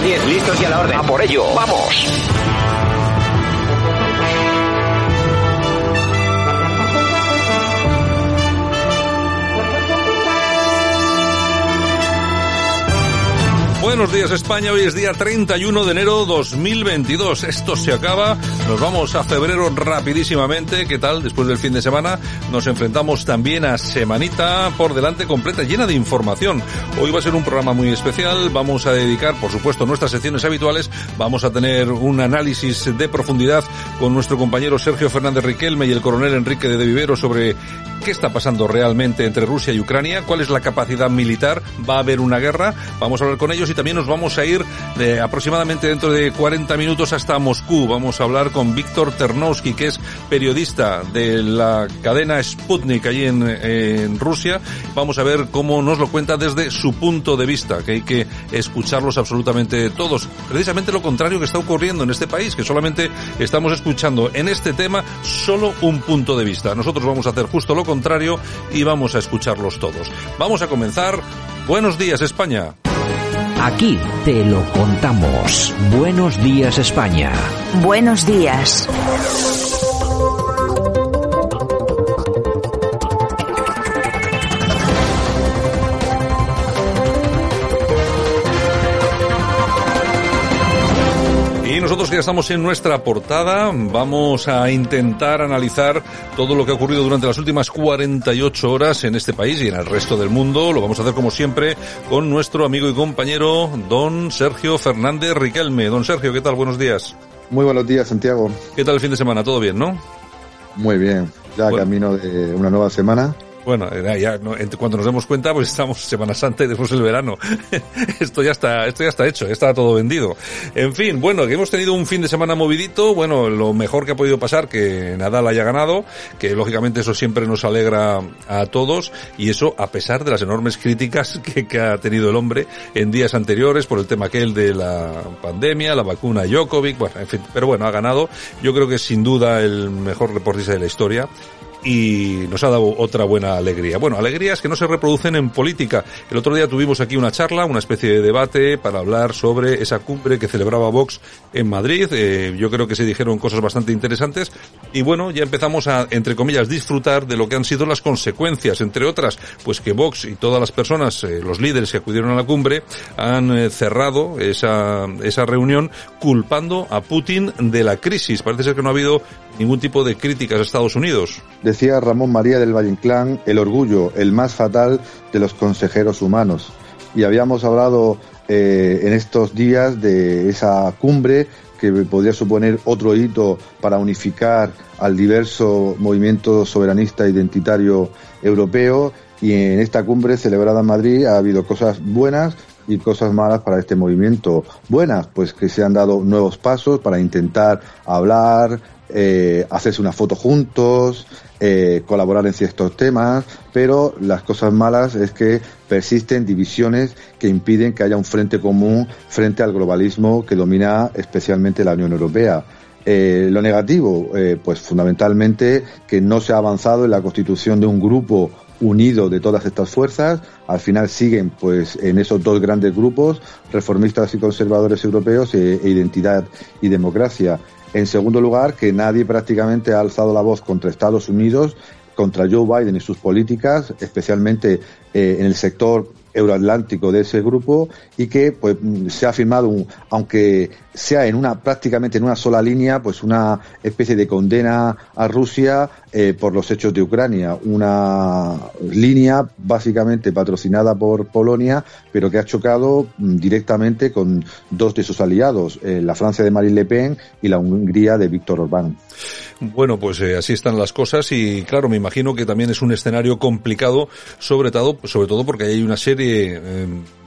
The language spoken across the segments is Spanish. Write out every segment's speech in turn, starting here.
10, listos y a la orden. A por ello, vamos. Buenos días España, hoy es día 31 de enero 2022. Esto se acaba, nos vamos a febrero rapidísimamente. ¿Qué tal? Después del fin de semana nos enfrentamos también a semanita por delante completa, llena de información. Hoy va a ser un programa muy especial, vamos a dedicar, por supuesto, nuestras secciones habituales. Vamos a tener un análisis de profundidad con nuestro compañero Sergio Fernández Riquelme y el coronel Enrique de, de Vivero sobre qué está pasando realmente entre Rusia y Ucrania, cuál es la capacidad militar, va a haber una guerra, vamos a hablar con ellos y también nos vamos a ir de aproximadamente dentro de 40 minutos hasta Moscú. Vamos a hablar con Víctor Ternowski, que es periodista de la cadena Sputnik allí en, en Rusia. Vamos a ver cómo nos lo cuenta desde su punto de vista, que hay que escucharlos absolutamente todos. Precisamente lo contrario que está ocurriendo en este país, que solamente estamos escuchando en este tema solo un punto de vista. Nosotros vamos a hacer justo lo contrario y vamos a escucharlos todos. Vamos a comenzar. Buenos días, España. Aquí te lo contamos. Buenos días España. Buenos días. Ya estamos en nuestra portada, vamos a intentar analizar todo lo que ha ocurrido durante las últimas 48 horas en este país y en el resto del mundo. Lo vamos a hacer como siempre con nuestro amigo y compañero don Sergio Fernández Riquelme. Don Sergio, ¿qué tal? Buenos días. Muy buenos días, Santiago. ¿Qué tal el fin de semana? ¿Todo bien, no? Muy bien. Ya Bueno. camino de una nueva semana. Bueno, ya, no, cuando nos demos cuenta, pues estamos Semana Santa y después el verano. esto ya está, esto ya está hecho, ya está todo vendido. En fin, bueno, que hemos tenido un fin de semana movidito, bueno, lo mejor que ha podido pasar, que Nadal haya ganado, que lógicamente eso siempre nos alegra a todos, y eso a pesar de las enormes críticas que, que ha tenido el hombre en días anteriores por el tema aquel de la pandemia, la vacuna Djokovic, bueno, en fin, pero bueno, ha ganado. Yo creo que es sin duda el mejor deportista de la historia y nos ha dado otra buena alegría. Bueno, alegrías que no se reproducen en política. El otro día tuvimos aquí una charla, una especie de debate para hablar sobre esa cumbre que celebraba Vox en Madrid. Eh, yo creo que se dijeron cosas bastante interesantes y bueno, ya empezamos a, entre comillas, disfrutar de lo que han sido las consecuencias, entre otras, pues que Vox y todas las personas, eh, los líderes que acudieron a la cumbre, han eh, cerrado esa, esa reunión culpando a Putin de la crisis. Parece ser que no ha habido ningún tipo de críticas a Estados Unidos. Decía Ramón María del Valle Inclán, el orgullo, el más fatal de los consejeros humanos. Y habíamos hablado eh, en estos días de esa cumbre que podría suponer otro hito para unificar al diverso movimiento soberanista identitario europeo y en esta cumbre celebrada en Madrid ha habido cosas buenas y cosas malas para este movimiento. Buenas, pues que se han dado nuevos pasos para intentar hablar, eh, hacerse una foto juntos, eh, colaborar en ciertos temas, pero las cosas malas es que persisten divisiones que impiden que haya un frente común frente al globalismo que domina especialmente la Unión Europea. Eh, lo negativo, eh, pues fundamentalmente que no se ha avanzado en la constitución de un grupo unido de todas estas fuerzas. Al final siguen, pues, en esos dos grandes grupos, reformistas y conservadores europeos e, e identidad y democracia. En segundo lugar, que nadie prácticamente ha alzado la voz contra Estados Unidos, contra Joe Biden y sus políticas, especialmente eh, en el sector euroatlántico de ese grupo y que pues se ha firmado un, aunque sea en una prácticamente en una sola línea pues una especie de condena a Rusia eh, por los hechos de Ucrania. Una línea básicamente patrocinada por Polonia pero que ha chocado mm, directamente con dos de sus aliados eh, la Francia de Marine Le Pen y la Hungría de Víctor Orbán. Bueno, pues eh, así están las cosas y claro, me imagino que también es un escenario complicado, sobre todo, sobre todo porque hay una serie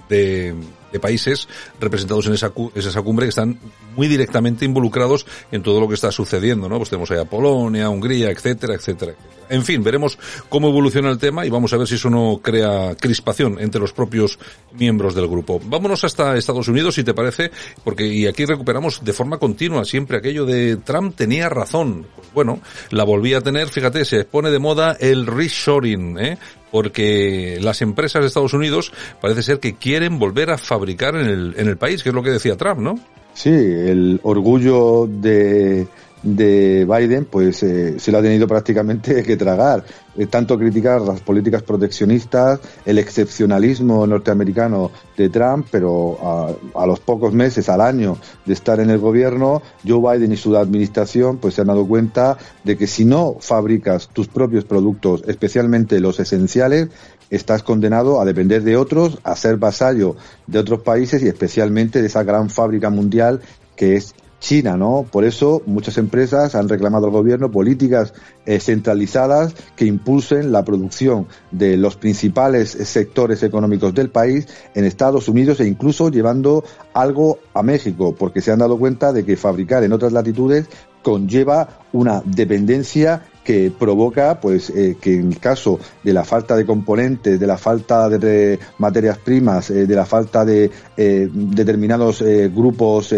de, de, países representados en esa, esa cumbre que están muy directamente involucrados en todo lo que está sucediendo, ¿no? Pues tenemos ahí a Polonia, Hungría, etcétera, etcétera, etcétera. En fin, veremos cómo evoluciona el tema y vamos a ver si eso no crea crispación entre los propios miembros del grupo. Vámonos hasta Estados Unidos, si te parece, porque y aquí recuperamos de forma continua siempre aquello de Trump tenía razón. Pues bueno, la volví a tener, fíjate, se pone de moda el reshoring, ¿eh? Porque las empresas de Estados Unidos parece ser que quieren volver a fabricar en el, en el país, que es lo que decía Trump, ¿no? Sí, el orgullo de de Biden, pues eh, se lo ha tenido prácticamente que tragar. Tanto criticar las políticas proteccionistas, el excepcionalismo norteamericano de Trump, pero a, a, los pocos meses, al año de estar en el gobierno, Joe Biden y su administración pues se han dado cuenta de que si no fabricas tus propios productos, especialmente los esenciales, estás condenado a depender de otros, a ser vasallo de otros países y especialmente de esa gran fábrica mundial que es China, ¿no? Por eso muchas empresas han reclamado al gobierno políticas eh, centralizadas que impulsen la producción de los principales sectores económicos del país en Estados Unidos e incluso llevando algo a México, porque se han dado cuenta de que fabricar en otras latitudes conlleva una dependencia que provoca pues eh, que en el caso de la falta de componentes, de la falta de materias primas, eh, de la falta de eh, determinados grupos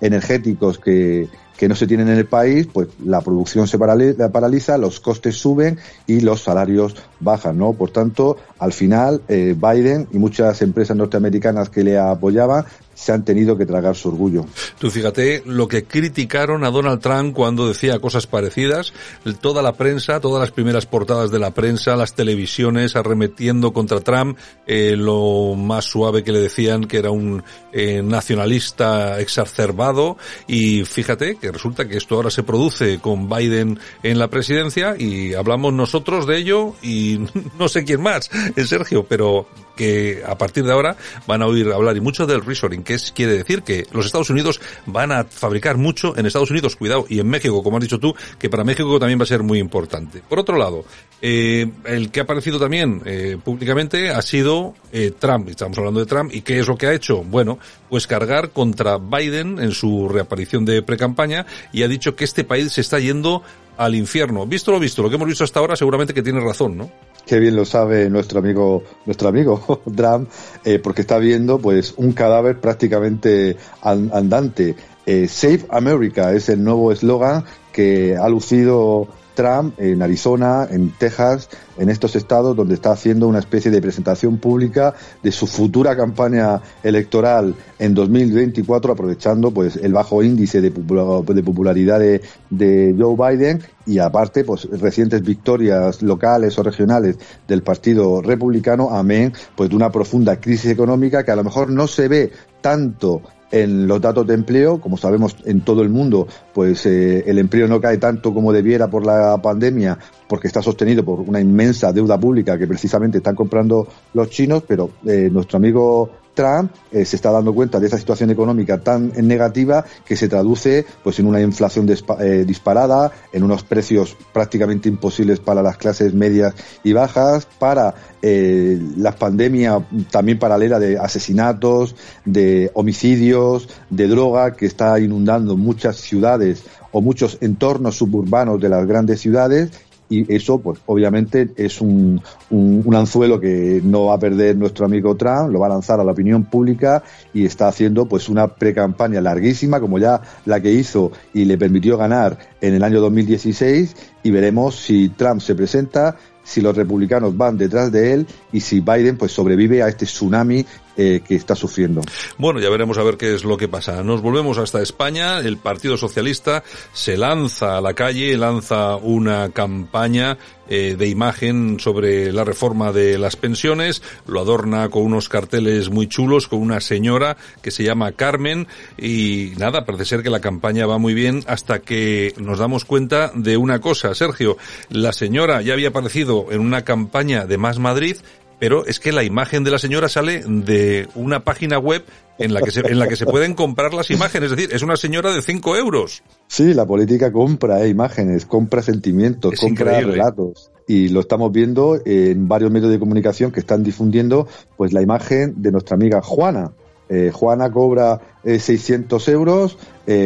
energéticos que, que no se tienen en el país, pues la producción se paraliza, los costes suben y los salarios bajan, ¿no? Por tanto, al final, eh, Biden y muchas empresas norteamericanas que le apoyaban se han tenido que tragar su orgullo. Tú fíjate lo que criticaron a Donald Trump cuando decía cosas parecidas, toda la prensa, todas las primeras portadas de la prensa, las televisiones arremetiendo contra Trump, eh, lo más suave que le decían que era un eh, nacionalista exacerbado. Y fíjate que resulta que esto ahora se produce con Biden en la presidencia y hablamos nosotros de ello y no sé quién más, es Sergio, pero que a partir de ahora van a oír hablar y mucho del reshoring, que es, quiere decir que los Estados Unidos van a fabricar mucho en Estados Unidos, cuidado, y en México, como has dicho tú, que para México también va a ser muy importante. Por otro lado, eh, el que ha aparecido también eh, públicamente ha sido eh, Trump, estamos hablando de Trump, y qué es lo que ha hecho, bueno, pues cargar contra Biden en su reaparición de precampaña y ha dicho que este país se está yendo al infierno. Visto lo visto, lo que hemos visto hasta ahora, seguramente que tiene razón, ¿no? Qué bien lo sabe nuestro amigo, nuestro amigo Trump, eh, porque está viendo pues un cadáver prácticamente andante. Eh, Save America es el nuevo eslogan que ha lucido Trump en Arizona, en Texas, en estos estados donde está haciendo una especie de presentación pública de su futura campaña electoral en 2024, aprovechando pues el bajo índice de, popularidad de, Joe Biden y aparte pues recientes victorias locales o regionales del Partido Republicano, amén, pues de una profunda crisis económica que a lo mejor no se ve tanto en los datos de empleo, como sabemos en todo el mundo, pues eh, el empleo no cae tanto como debiera por la pandemia, porque está sostenido por una inmensa deuda pública que precisamente están comprando los chinos, pero eh, nuestro amigo Trump eh, se está dando cuenta de esa situación económica tan negativa que se traduce pues en una inflación eh, disparada, en unos precios prácticamente imposibles para las clases medias y bajas, para eh, la pandemia también paralela de asesinatos, de homicidios, de droga que está inundando muchas ciudades o muchos entornos suburbanos de las grandes ciudades y eso, pues obviamente es un, un, anzuelo que no va a perder nuestro amigo Trump, lo va a lanzar a la opinión pública y está haciendo pues una pre-campaña larguísima como ya la que hizo y le permitió ganar en el año 2016 y veremos si Trump se presenta, si los republicanos van detrás de él y si Biden pues sobrevive a este tsunami eh, que está sufriendo. Bueno, ya veremos a ver qué es lo que pasa. Nos volvemos hasta España. El Partido Socialista se lanza a la calle, lanza una campaña eh, de imagen sobre la reforma de las pensiones, lo adorna con unos carteles muy chulos, con una señora que se llama Carmen y nada, parece ser que la campaña va muy bien hasta que nos damos cuenta de una cosa, Sergio, la señora ya había aparecido en una campaña de Más Madrid pero es que la imagen de la señora sale de una página web en la que se, en la que se pueden comprar las imágenes. Es decir, es una señora de 5 euros. Sí, la política compra eh, imágenes, compra sentimientos, compra relatos. Y lo estamos viendo en varios medios de comunicación que están difundiendo pues la imagen de nuestra amiga Juana. Eh, Juana cobra 600 eh, euros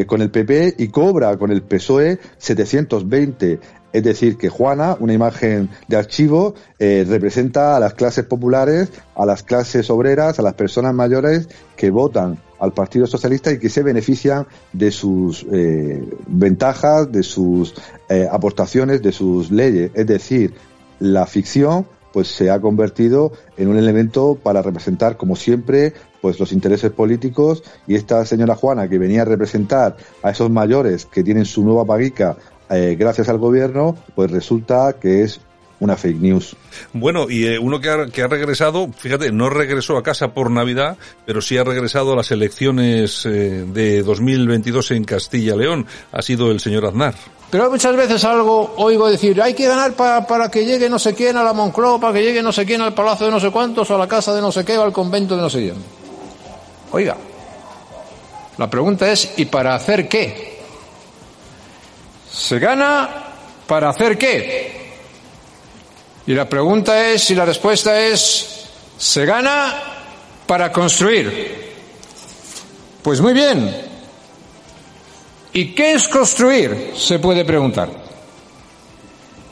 con el PP y cobra con el PSOE 720. Es decir, que Juana, una imagen de archivo, eh, representa a las clases populares, a las clases obreras, a las personas mayores que votan al Partido Socialista y que se benefician de sus eh, ventajas, de sus eh, aportaciones, de sus leyes. Es decir, la ficción pues se ha convertido en un elemento para representar, como siempre, pues los intereses políticos y esta señora Juana que venía a representar a esos mayores que tienen su nueva paguica eh, gracias al gobierno, pues resulta que es una fake news. Bueno, y eh, uno que ha, que ha, regresado, fíjate, no regresó a casa por Navidad, pero sí ha regresado a las elecciones eh, de 2022 en Castilla-León. Ha sido el señor Aznar. Pero muchas veces algo oigo decir, hay que ganar para, para que llegue no sé quién a la Moncloa, para que llegue no sé quién al palacio de no sé cuántos, o a la casa de no sé qué, o al convento de no sé quién. Oiga, la pregunta es, ¿y para hacer qué? ¿Se gana para hacer qué? Y la pregunta es, y la respuesta es, ¿se gana para construir? Pues muy bien. ¿Y qué es construir? Se puede preguntar.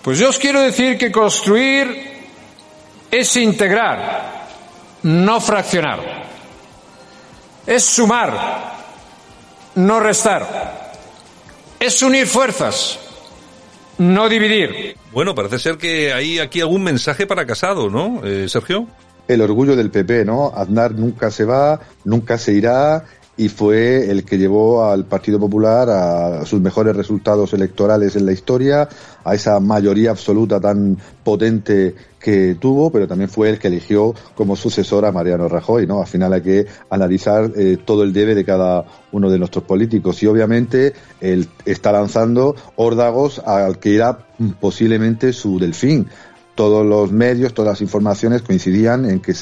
Pues yo os quiero decir que construir es integrar, no fraccionar. Es sumar, no restar es unir fuerzas, no dividir. Bueno, parece ser que hay aquí algún mensaje para Casado, ¿no, eh, Sergio? El orgullo del PP, ¿no? Aznar nunca se va, nunca se irá y fue el que llevó al Partido Popular a sus mejores resultados electorales en la historia, a esa mayoría absoluta tan potente que tuvo, pero también fue el que eligió como sucesor a Mariano Rajoy, ¿no? Al final hay que analizar eh, todo el debe de cada uno de nuestros políticos y obviamente él está lanzando órdagos al que irá posiblemente su delfín todos los medios, todas las informaciones coincidían en que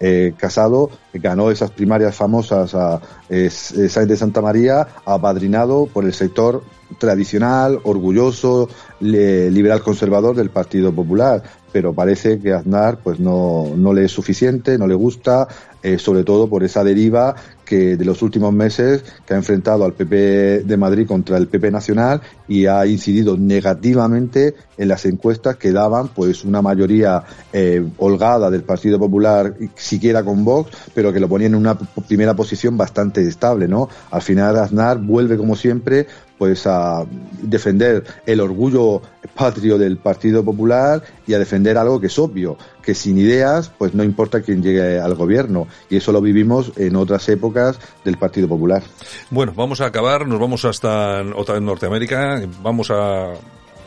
eh, Casado ganó esas primarias famosas a eh, de Santa María, apadrinado por el sector tradicional, orgulloso, liberal conservador del Partido Popular. Pero parece que Aznar pues no, no le es suficiente, no le gusta, eh, sobre todo por esa deriva que de los últimos meses que ha enfrentado al PP de Madrid contra el PP nacional y ha incidido negativamente en las encuestas que daban pues una mayoría eh, holgada del Partido Popular siquiera con Vox pero que lo ponían en una primera posición bastante estable no al final Aznar vuelve como siempre pues a defender el orgullo patrio del Partido Popular y a defender algo que es obvio, que sin ideas pues no importa quién llegue al gobierno y eso lo vivimos en otras épocas del Partido Popular. Bueno, vamos a acabar, nos vamos hasta otra vez Norteamérica, vamos a,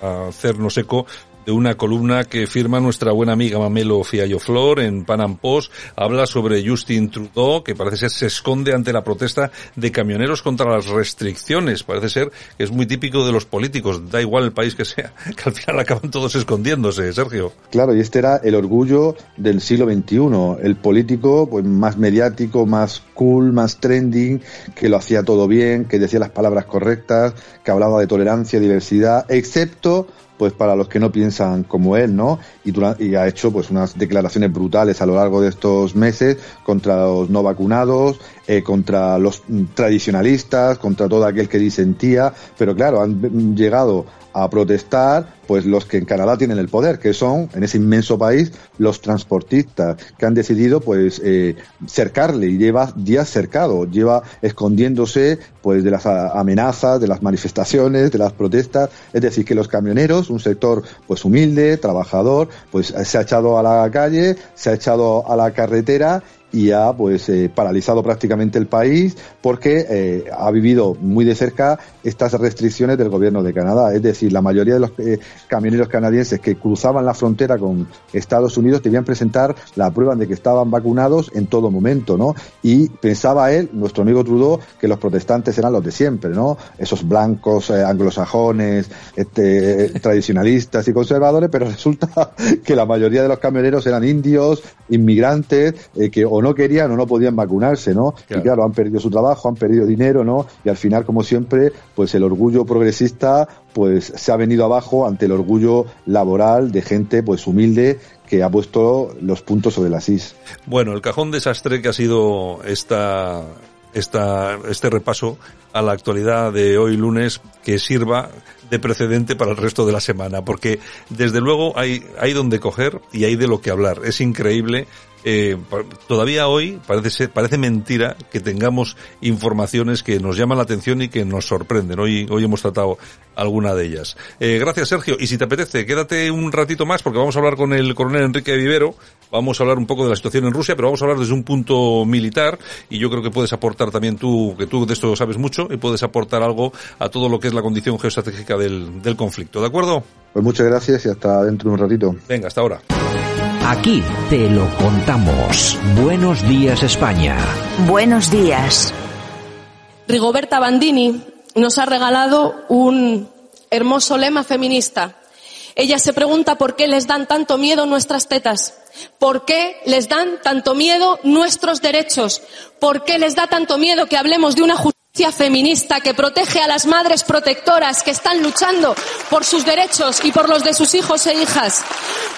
a hacernos eco de una columna que firma nuestra buena amiga Mamelo Fiallo Flor en Panam Post. Habla sobre Justin Trudeau, que parece ser se esconde ante la protesta de camioneros contra las restricciones. Parece ser que es muy típico de los políticos. Da igual el país que sea, que al final acaban todos escondiéndose, Sergio. Claro, y este era el orgullo del siglo XXI. El político, pues más mediático, más cool, más trending, que lo hacía todo bien, que decía las palabras correctas, que hablaba de tolerancia, diversidad, excepto pues para los que no piensan como él, ¿no? Y, ha hecho pues unas declaraciones brutales a lo largo de estos meses contra los no vacunados, eh, contra los tradicionalistas, contra todo aquel que disentía, pero claro, han llegado a protestar pues los que en Canadá tienen el poder, que son en ese inmenso país los transportistas que han decidido pues eh, cercarle y lleva días cercado, lleva escondiéndose pues de las amenazas, de las manifestaciones, de las protestas, es decir que los camioneros, un sector pues humilde, trabajador, pues se ha echado a la calle, se ha echado a la carretera y ha pues eh, paralizado prácticamente el país porque eh, ha vivido muy de cerca estas restricciones del gobierno de Canadá. Es decir, la mayoría de los eh, camioneros canadienses que cruzaban la frontera con Estados Unidos debían presentar la prueba de que estaban vacunados en todo momento, ¿no? Y pensaba él, nuestro amigo Trudeau, que los protestantes eran los de siempre, ¿no? Esos blancos anglosajones, este, tradicionalistas y conservadores, pero resulta que la mayoría de los camioneros eran indios, inmigrantes, que o no querían o no podían vacunarse, ¿no? Y claro, han perdido su trabajo, han perdido dinero, ¿no? Y al final, como siempre, pues el orgullo progresista pues se ha venido abajo ante el orgullo laboral de gente pues humilde que ha puesto los puntos sobre las is. Bueno, el cajón desastre que ha sido esta, esta, este repaso a la actualidad de hoy lunes que sirva de precedente para el resto de la semana, porque desde luego hay, hay donde coger y hay de lo que hablar. Es increíble eh, todavía hoy parece parece mentira que tengamos informaciones que nos llaman la atención y que nos sorprenden. Hoy, hoy hemos tratado alguna de ellas. Eh, gracias, Sergio. Y si te apetece, quédate un ratito más porque vamos a hablar con el coronel Enrique Vivero. Vamos a hablar un poco de la situación en Rusia, pero vamos a hablar desde un punto militar y yo creo que puedes aportar también tú, que tú de esto sabes mucho y puedes aportar algo a todo lo que es la condición geoestratégica del, del conflicto. ¿De acuerdo? Pues muchas gracias y hasta dentro de un ratito. Venga, hasta ahora. Aquí te lo contamos. Buenos días España. Buenos días. Rigoberta Bandini nos ha regalado un hermoso lema feminista. Ella se pregunta por qué les dan tanto miedo nuestras tetas, por qué les dan tanto miedo nuestros derechos, por qué les da tanto miedo que hablemos de una justicia feminista que protege a las madres protectoras que están luchando por sus derechos y por los de sus hijos e hijas.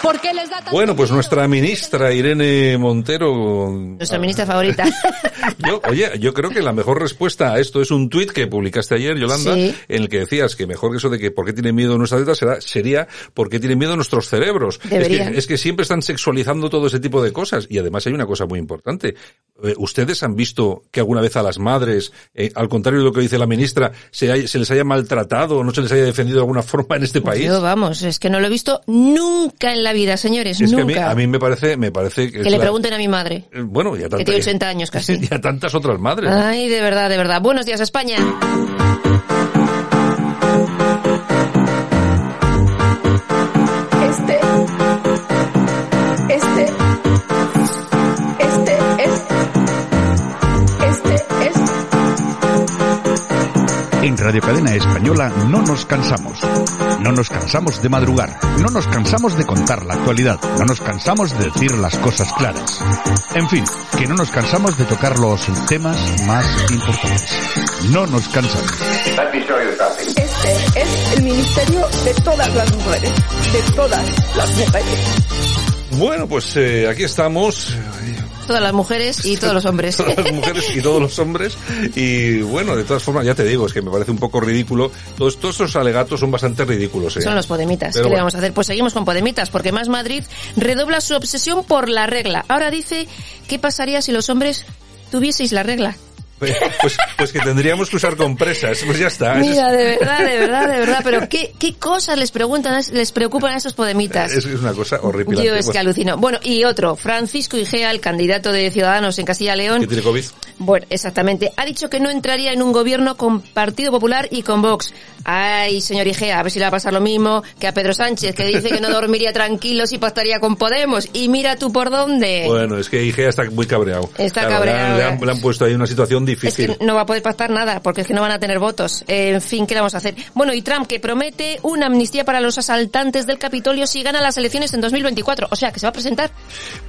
¿Por qué les da tanto Bueno, pues nuestra ministra Irene Montero. Nuestra ministra favorita. yo, oye, yo creo que la mejor respuesta a esto es un tuit que publicaste ayer, Yolanda, Sí. en el que decías que mejor que eso de que por qué tienen miedo nuestras tetas será, sería por qué tienen miedo nuestros cerebros. Es Deberían. que, es que siempre están sexualizando todo ese tipo de cosas. Y además hay una cosa muy importante. Eh, ¿Ustedes han visto que alguna vez a las madres, eh, al contrario de lo que dice la ministra, se, hay- se les haya maltratado o no se les haya defendido de alguna forma en este país? Yo, vamos, es que no lo he visto nunca en la vida, señores, es que a mí, nunca. a mí me parece, me parece que, que le la- pregunten a mi madre, eh, bueno, ya que tiene 80 años casi. y a tantas otras madres. Ay, de verdad, de verdad. Buenos días, España. Radio Cadena Española no nos cansamos. No nos cansamos de madrugar. No nos cansamos de contar la actualidad. No nos cansamos de decir las cosas claras. En fin, que no nos cansamos de tocar los temas más importantes. No nos cansamos. Este es el ministerio de todas las mujeres. De todas las mujeres. Bueno, pues eh, aquí estamos, Todas las mujeres y todos los hombres. todas las mujeres y todos los hombres. Y bueno, de todas formas, ya te digo, es que me parece un poco ridículo. Todos, todos estos alegatos son bastante ridículos. ¿eh? Son los Podemitas. Pero ¿Qué le vamos a hacer? Pues seguimos con Podemitas, porque Más Madrid redobla su obsesión por la regla. Ahora dice, ¿qué pasaría si los hombres tuvieseis la regla? Pues, pues, pues que tendríamos que usar compresas, pues ya está. Mira, de verdad, de verdad, de verdad, pero ¿qué, qué cosas les preguntan, les preocupan a esos Podemitas? Es, es una cosa horrible. Yo es que alucino. Bueno, y otro, Francisco Igea, el candidato de Ciudadanos en Castilla y ¿Que León, tiene COVID? bueno, exactamente, ha dicho que no entraría en un gobierno con Partido Popular y con Vox. Ay, señor Igea, a ver si le va a pasar lo mismo que a Pedro Sánchez, que dice que no dormiría tranquilo si pactaría con Podemos. Y mira tú por dónde. Bueno, es que Igea está muy cabreado. Está Claro, le han- cabreado. Le han, le han puesto ahí una situación Es difícil. que no va a poder pactar nada, porque es que no van a tener votos. Eh, en fin, ¿qué le vamos a hacer? Bueno, y Trump que promete una amnistía para los asaltantes del Capitolio si gana las elecciones en 2024. O sea, que se va a presentar.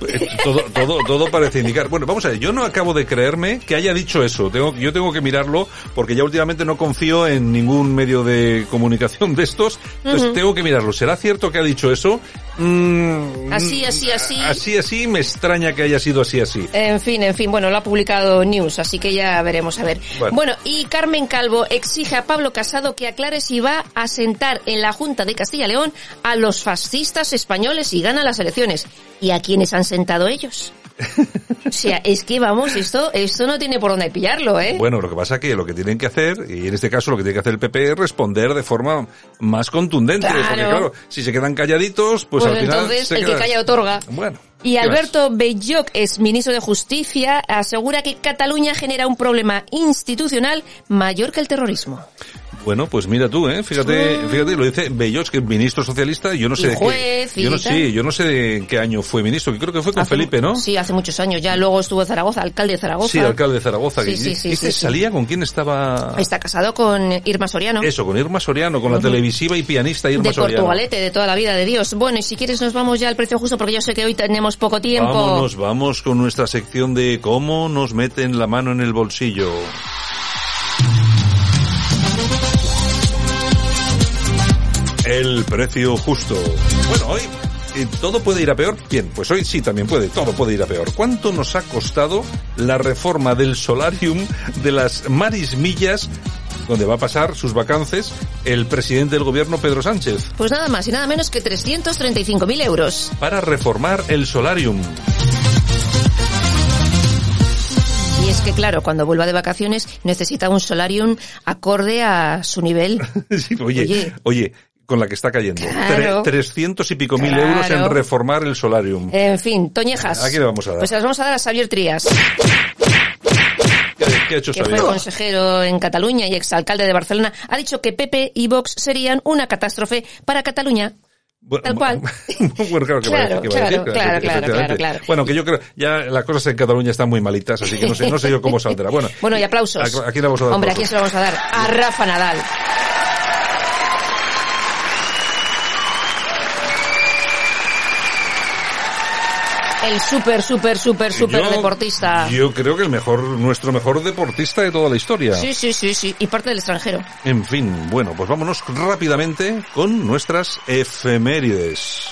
Eh, todo, todo, todo parece indicar. Bueno, vamos a ver, yo no acabo de creerme que haya dicho eso. Tengo, yo tengo que mirarlo porque ya últimamente no confío en ningún medio de comunicación de estos. Entonces tengo que mirarlo. ¿Será cierto que ha dicho eso? Mm, Así, así, así. Así, así, me extraña que haya sido así, así. En fin, en fin, bueno, lo ha publicado News, así que ya veremos a ver. Bueno. Bueno, y Carmen Calvo exige a Pablo Casado que aclare si va a sentar en la Junta de Castilla y León a los fascistas españoles y gana las elecciones. ¿Y a quiénes han sentado ellos? O sea, es que vamos, esto, esto no tiene por dónde pillarlo, ¿eh? Bueno, lo que pasa que lo que tienen que hacer, y en este caso lo que tiene que hacer el PP es responder de forma más contundente. Claro. Porque claro, si se quedan calladitos, pues, Pues al final entonces se el que quedan- calla otorga. Bueno, Y Alberto Belloc, es ministro de Justicia, asegura que Cataluña genera un problema institucional mayor que el terrorismo. Bueno, pues mira tú, ¿eh? Fíjate, fíjate, lo dice Bellots, que es ministro socialista, yo no sé Y de qué, yo no sé, yo no sé de qué año fue ministro, que creo que fue con Hace- Felipe, ¿no? Sí, hace muchos años. Ya luego estuvo en Zaragoza, alcalde de Zaragoza. Sí, alcalde de Zaragoza. Sí, que- sí, sí, ¿Este sí, sí. salía con quién estaba? Está casado con Irma Soriano. Eso, con Irma Soriano, con la televisiva y pianista Irma de Soriano. Portugalete, de toda la vida de Dios. Bueno, y si quieres nos vamos ya al precio justo porque yo sé que hoy tenemos poco tiempo. Vámonos, vamos con nuestra sección de cómo nos meten la mano en el bolsillo. El precio justo. Bueno, hoy todo puede ir a peor. Bien, pues hoy sí también puede, todo puede ir a peor. ¿Cuánto nos ha costado la reforma del solarium de las Marismillas, donde va a pasar sus vacances el presidente del gobierno Pedro Sánchez? Pues nada más y nada menos que 335.000 euros. Para reformar el solarium. Y es que claro, cuando vuelva de vacaciones necesita un solarium acorde a su nivel. Sí, oye, oye, Oye. Con la que está cayendo. Claro. Tre- 300 y pico mil Claro. euros en reformar el solarium. En fin, Toñejas. ¿A quién le vamos a dar? Pues se las vamos a dar a Xavier Trías, ¿Qué, ha hecho que fue consejero en Cataluña y exalcalde de Barcelona. Ha dicho que Pepe y Vox serían una catástrofe para Cataluña. Bueno, Tal cual. bueno, claro que a Claro, decir, que a claro, claro, claro, claro. Bueno, que yo creo, ya las cosas en Cataluña están muy malitas, así que no sé, no sé yo cómo saldrá. Bueno, Bueno, y aplausos. ¿a, a quién le vamos a dar? Hombre, ¿a aplausos? quién se lo vamos a dar? A Rafa Nadal. El súper, súper, súper, súper deportista. Yo creo que el mejor, nuestro mejor deportista de toda la historia. Sí, sí, sí, sí. Y parte del extranjero. En fin, bueno, pues vámonos rápidamente con nuestras efemérides.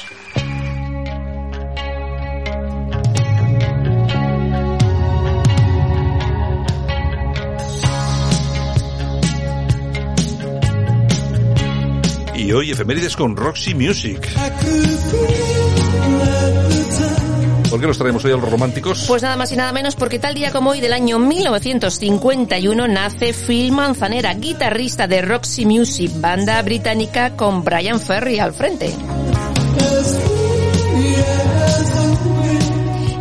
Y hoy efemérides con Roxy Music. ¿Por qué los traemos hoy a los románticos? Pues nada más y nada menos porque tal día como hoy del año 1951 nace Phil Manzanera, guitarrista de Roxy Music, banda británica con Brian Ferry al frente.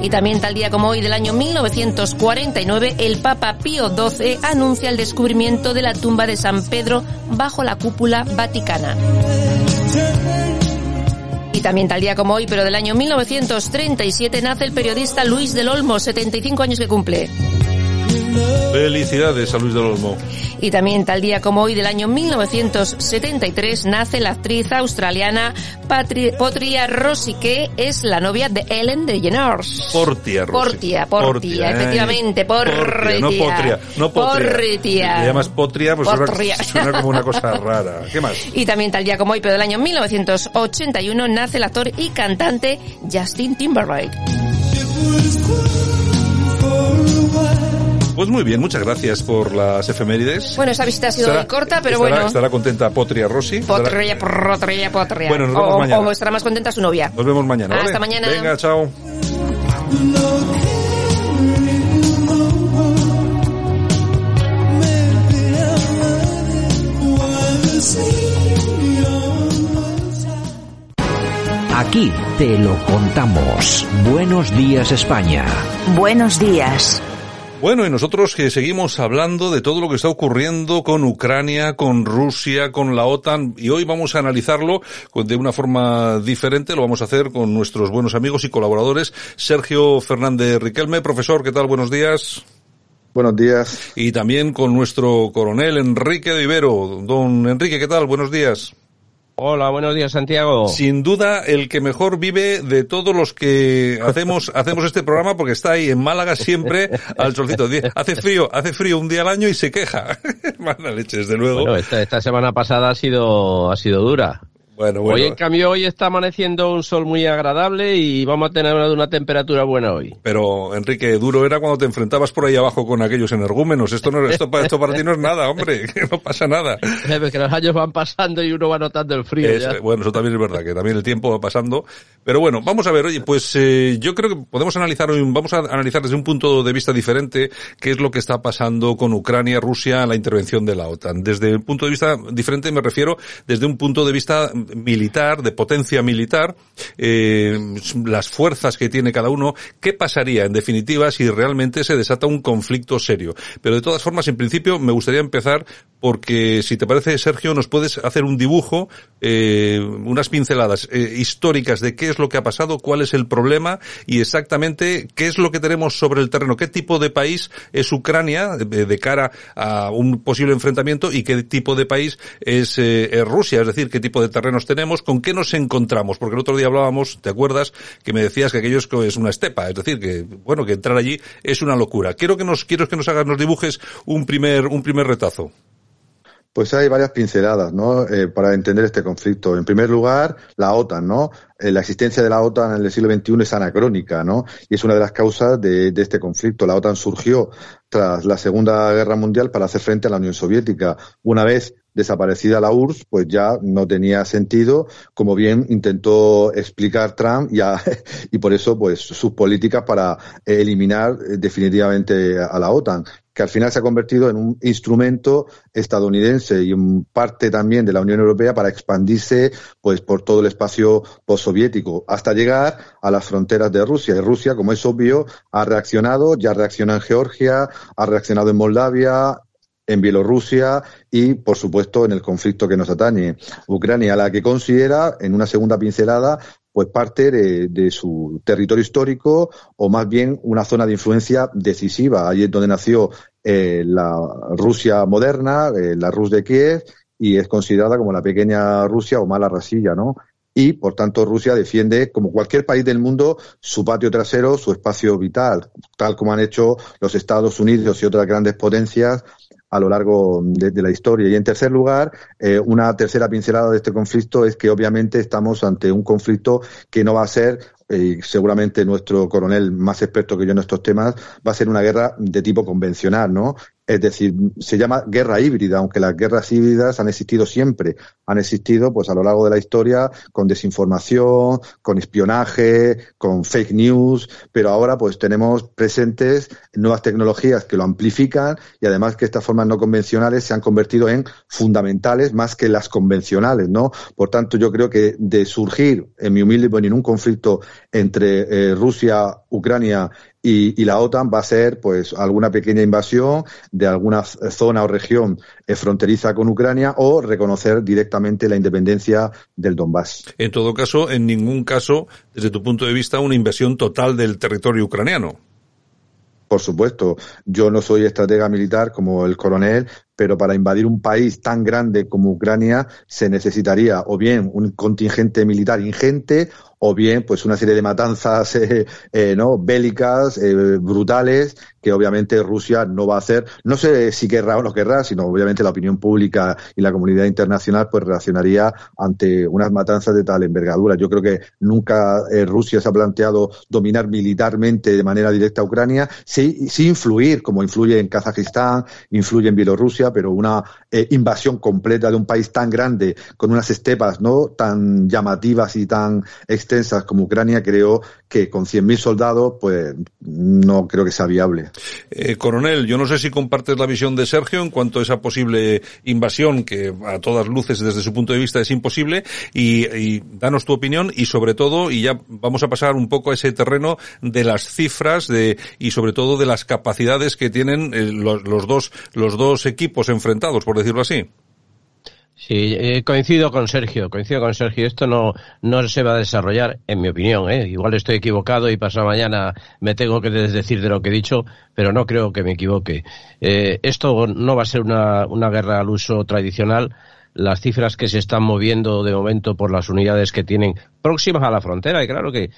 Y también tal día como hoy del año 1949, el Papa Pío XII anuncia el descubrimiento de la tumba de San Pedro bajo la cúpula vaticana. Y también tal día como hoy, pero del año 1937, nace el periodista Luis del Olmo, 75 años que cumple. Felicidades a Luis del Olmo. Y también tal día como hoy del año 1973 nace la actriz australiana Patri Potria Rossi, que es la novia de Ellen DeGeneres. Portia, Rosy. Portia, Portia, eh. efectivamente, Portia. No Potria, no Potria. Portia. Le llamas Potria, pues suena- Potria. suena como una cosa rara. ¿Qué más? Y también tal día como hoy, pero del año 1981, nace el actor y cantante Justin Timberlake. Pues muy bien, muchas gracias por las efemérides. Bueno, esa visita ha sido Estará- muy corta, pero estará- bueno. Estará contenta Potria Rossi. Potria, potria, potria. Bueno, nos vemos o, mañana. o estará más contenta su novia. Nos vemos mañana. ¿vale? Hasta mañana. Venga, chao. Aquí te lo contamos. Buenos días España. Buenos días. Bueno, y nosotros que seguimos hablando de todo lo que está ocurriendo con Ucrania, con Rusia, con la OTAN, y hoy vamos a analizarlo de una forma diferente, lo vamos a hacer con nuestros buenos amigos y colaboradores, Sergio Fernández Riquelme, profesor, ¿qué tal? Buenos días. Buenos días. Y también con nuestro coronel Enrique de Ibero. Don Enrique, ¿qué tal? Buenos días. Hola, buenos días, Santiago. Sin duda, el que mejor vive de todos los que hacemos, hacemos este programa, porque está ahí en Málaga siempre al solcito. Hace frío, hace frío un día al año y se queja. Mala leche, desde luego. Bueno, esta, esta semana pasada ha sido, ha sido dura. Bueno, Hoy, en cambio, hoy está amaneciendo un sol muy agradable y vamos a tener una, temperatura buena hoy. Pero, Enrique, duro era cuando te enfrentabas por ahí abajo con aquellos energúmenos. Esto no, esto, esto para ti no es nada, hombre, que no pasa nada. Que los años van pasando y uno va notando el frío. Es- ya. bueno, eso también es verdad, que también el tiempo va pasando. Pero bueno, vamos a ver, oye, pues eh, yo creo que podemos analizar hoy, vamos a analizar desde un punto de vista diferente qué es lo que está pasando con Ucrania, Rusia, la intervención de la OTAN. Desde un punto de vista diferente me refiero desde un punto de vista militar, de potencia militar, eh, las fuerzas que tiene cada uno, ¿qué pasaría en definitiva si realmente se desata un conflicto serio? Pero de todas formas, en principio, me gustaría empezar porque, si te parece, Sergio, nos puedes hacer un dibujo, eh, unas pinceladas eh, históricas de qué es lo que ha pasado, cuál es el problema y exactamente qué es lo que tenemos sobre el terreno, qué tipo de país es Ucrania de, de cara a un posible enfrentamiento y qué tipo de país es, Rusia, es decir, qué tipo de terrenos tenemos, con qué nos encontramos, porque el otro día hablábamos, ¿te acuerdas? Que me decías que aquello es, una estepa, es decir, que, bueno, que entrar allí es una locura. Quiero que nos, quiero que nos hagas, nos dibujes un primer, un primer retazo. Pues hay varias pinceladas, ¿no? Eh, para entender este conflicto. En primer lugar, la OTAN, ¿no? Eh, la existencia de la OTAN en el siglo XXI es anacrónica, ¿no? Y es una de las causas de, este conflicto. La OTAN surgió tras la Segunda Guerra Mundial para hacer frente a la Unión Soviética. Una vez desaparecida la URSS, pues ya no tenía sentido, como bien intentó explicar Trump, y, a, y por eso, pues, sus políticas para eliminar definitivamente a la OTAN que al final se ha convertido en un instrumento estadounidense y en parte también de la Unión Europea para expandirse pues por todo el espacio postsoviético hasta llegar a las fronteras de Rusia. Y Rusia, como es obvio, ha reaccionado, ya reaccionado en Georgia, ha reaccionado en Moldavia, en Bielorrusia y, por supuesto, en el conflicto que nos atañe. Ucrania, la que considera, en una segunda pincelada, pues parte de, su territorio histórico o más bien una zona de influencia decisiva. Allí es donde nació eh, la Rusia moderna, eh, la Rus de Kiev, y es considerada como la pequeña Rusia o mala rasilla, ¿no? Y, por tanto, Rusia defiende, como cualquier país del mundo, su patio trasero, su espacio vital, tal como han hecho los Estados Unidos y otras grandes potencias a lo largo de, la historia. Y en tercer lugar, eh, una tercera pincelada de este conflicto es que obviamente estamos ante un conflicto que no va a ser y seguramente nuestro coronel más experto que yo en estos temas, va a ser una guerra de tipo convencional, ¿no? Es decir, se llama guerra híbrida, aunque las guerras híbridas han existido siempre. Han existido, pues, a lo largo de la historia con desinformación, con espionaje, con fake news, pero ahora, pues, tenemos presentes nuevas tecnologías que lo amplifican y además que estas formas no convencionales se han convertido en fundamentales más que las convencionales, ¿no? Por tanto, yo creo que de surgir, en mi humilde opinión, un conflicto entre eh, Rusia, Ucrania y, y, la OTAN va a ser pues alguna pequeña invasión de alguna zona o región eh, fronteriza con Ucrania o reconocer directamente la independencia del Donbass. En todo caso, en ningún caso, desde tu punto de vista, una invasión total del territorio ucraniano. Por supuesto, yo no soy estratega militar como el coronel, pero para invadir un país tan grande como Ucrania se necesitaría o bien un contingente militar ingente o bien pues una serie de matanzas eh, eh, no bélicas eh, brutales que obviamente Rusia no va a hacer. No sé si querrá o no querrá sino obviamente la opinión pública y la comunidad internacional pues reaccionaría ante unas matanzas de tal envergadura. Yo creo que nunca eh, Rusia se ha planteado dominar militarmente de manera directa a Ucrania. Sí, sí influir como influye en Kazajistán influye en Bielorrusia pero una eh, invasión completa de un país tan grande con unas estepas no tan llamativas y tan extensas como Ucrania, creo que con 100.000 soldados, pues no creo que sea viable. Eh, coronel, yo no sé si compartes la visión de Sergio en cuanto a esa posible invasión que a todas luces desde su punto de vista es imposible y, y danos tu opinión y sobre todo, y ya vamos a pasar un poco a ese terreno de las cifras de, y sobre todo de las capacidades que tienen eh, los, los, dos, los dos equipos enfrentados, por decirlo así. Sí, eh, coincido con Sergio, coincido con Sergio. Esto no, no se va a desarrollar, en mi opinión. ¿eh? Igual estoy equivocado y pasado mañana me tengo que desdecir de lo que he dicho, pero no creo que me equivoque. Eh, esto no va a ser una, una guerra al uso tradicional. Las cifras que se están moviendo de momento por las unidades que tienen próximas a la frontera. Y claro que,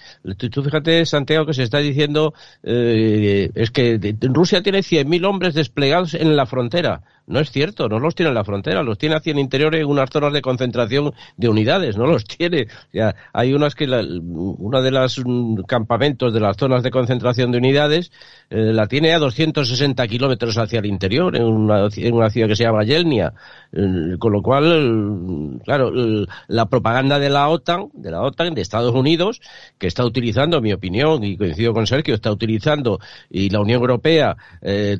tú, fíjate, Santiago, que se está diciendo, eh, es que Rusia tiene 100.000 hombres desplegados en la frontera. No es cierto, no los tiene en la frontera, los tiene hacia el interior en unas zonas de concentración de unidades, no los tiene. Ya, hay unas que, la, una de los campamentos de las zonas de concentración de unidades eh, la tiene a 260 kilómetros hacia el interior, en una, en una ciudad que se llama Yelnia. Eh, con lo cual, claro, la propaganda de la OTAN, de la OTAN, de Estados Unidos, que está utilizando, en mi opinión, y coincido con Sergio, está utilizando, y la Unión Europea, eh,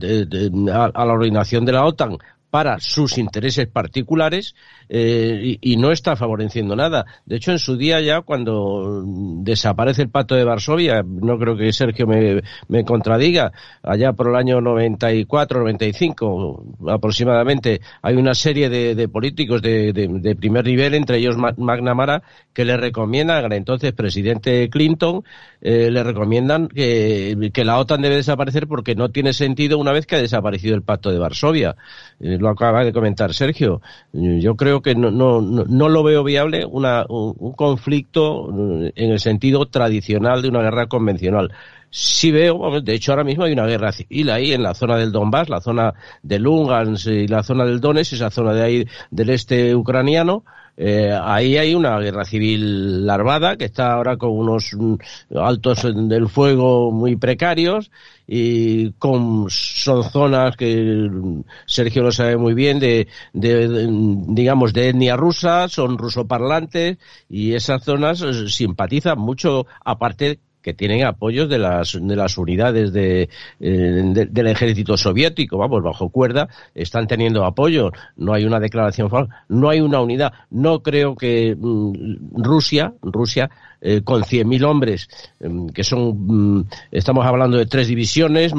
a, a la ordenación de la OTAN, para sus intereses particulares eh, y, no está favoreciendo nada. De hecho, en su día ya, cuando desaparece el Pacto de Varsovia, no creo que Sergio me, me contradiga, allá por el año 94, 95 aproximadamente, hay una serie de, de políticos de, de, de, primer nivel, entre ellos McNamara, que le recomiendan al entonces presidente Clinton, eh, le recomiendan que, que, la OTAN debe desaparecer porque no tiene sentido una vez que ha desaparecido el Pacto de Varsovia. Eh, lo acaba de comentar Sergio. Yo creo que no, no, no lo veo viable una, un, un conflicto en el sentido tradicional de una guerra convencional sí veo, de hecho ahora mismo hay una guerra civil ahí en la zona del Donbass, la zona de Lugansk y la zona del Donetsk, esa zona de ahí del este ucraniano, eh, ahí hay una guerra civil larvada que está ahora con unos altos del fuego muy precarios y con son zonas que Sergio lo sabe muy bien de, de, de digamos de etnia rusa son rusoparlantes y esas zonas simpatizan mucho aparte que tienen apoyos de las, de las unidades de, eh, de, del ejército soviético, vamos, bajo cuerda, están teniendo apoyo, no hay una declaración no hay una unidad, no creo que mm, Rusia, Rusia eh, con 100.000 hombres, eh, que son, mm, estamos hablando de tres divisiones,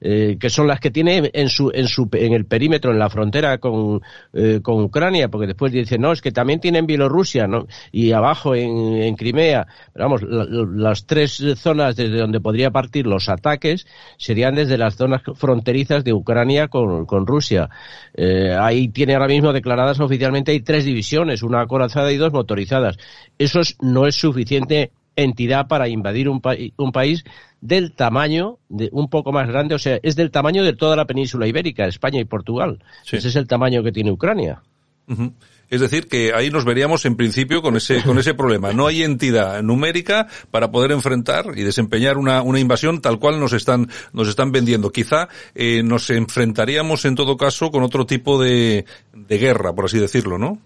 eh, que son las que tiene en su, en su, en el perímetro, en la frontera con, eh, con Ucrania, porque después dicen, no, es que también tienen Bielorrusia, ¿no? Y abajo en, en Crimea, pero vamos, la, las tres zonas desde donde podría partir los ataques serían desde las zonas fronterizas de Ucrania con, con Rusia. Eh, ahí tiene ahora mismo declaradas oficialmente hay tres divisiones, una acorazada y dos motorizadas. Eso es, no es suficiente entidad para invadir un, pa un, país del tamaño de un poco más grande, o sea, es del tamaño de toda la península ibérica, España y Portugal. Sí. Ese es el tamaño que tiene Ucrania. Uh -huh. Es decir, que ahí nos veríamos en principio con ese, con ese problema. No hay entidad numérica para poder enfrentar y desempeñar una, una invasión tal cual nos están, nos están vendiendo. Quizá eh, nos enfrentaríamos en todo caso con otro tipo de, de guerra, por así decirlo, ¿no?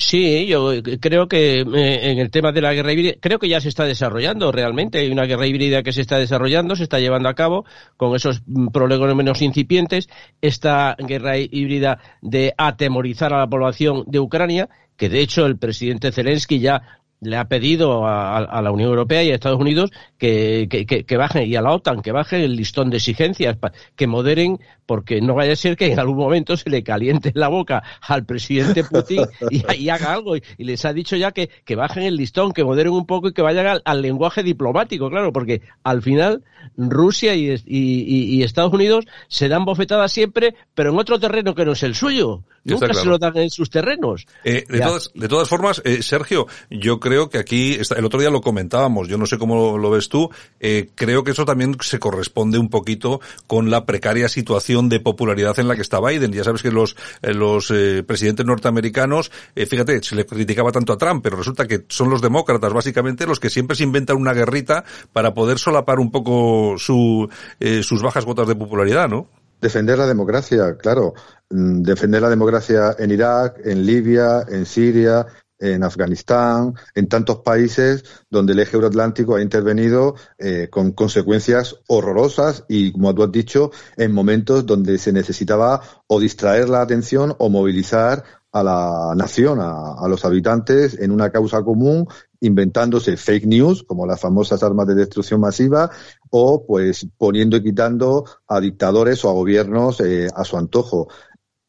Sí, yo creo que eh, en el tema de la guerra híbrida, creo que ya se está desarrollando realmente. Hay una guerra híbrida que se está desarrollando, se está llevando a cabo con esos problemas menos incipientes. Esta guerra híbrida de atemorizar a la población de Ucrania, que de hecho el presidente Zelensky ya le ha pedido a, a, la Unión Europea y a Estados Unidos que, que, que, que bajen, y a la OTAN, que bajen el listón de exigencias, que moderen, porque no vaya a ser que en algún momento se le caliente la boca al presidente Putin y, y haga algo. Y, y, les ha dicho ya que, que bajen el listón, que moderen un poco y que vayan al, al lenguaje diplomático, claro, porque al final Rusia y, y, Estados Unidos se dan bofetadas siempre, pero en otro terreno que no es el suyo. Nunca claro. se lo dan en sus terrenos. Eh, de, todas, de todas formas, eh, Sergio, yo creo que aquí, el otro día lo comentábamos, yo no sé cómo lo, ves tú, eh, creo que eso también se corresponde un poquito con la precaria situación de popularidad en la que está Biden. Ya sabes que los, eh, los eh, presidentes norteamericanos, fíjate, se le criticaba tanto a Trump, pero resulta que son los demócratas básicamente los que siempre se inventan una guerrita para poder solapar un poco su, sus bajas cuotas de popularidad, ¿no? Defender la democracia, claro. Mm, defender la democracia en Irak, en Libia, en Siria, en Afganistán, en tantos países donde el eje euroatlántico ha intervenido eh, con consecuencias horrorosas y, como tú has dicho, en momentos donde se necesitaba o distraer la atención o movilizar a la nación, a, los habitantes en una causa común inventándose fake news, como las famosas armas de destrucción masiva, o pues poniendo y quitando a dictadores o a gobiernos eh, a su antojo.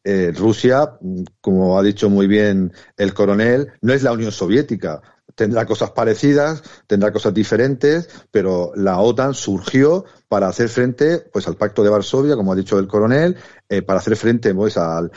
Eh, Rusia, como ha dicho muy bien el coronel, no es la Unión Soviética. Tendrá cosas parecidas, tendrá cosas diferentes, pero la OTAN surgió para hacer frente pues al Pacto de Varsovia, como ha dicho el coronel, eh, para hacer frente pues al,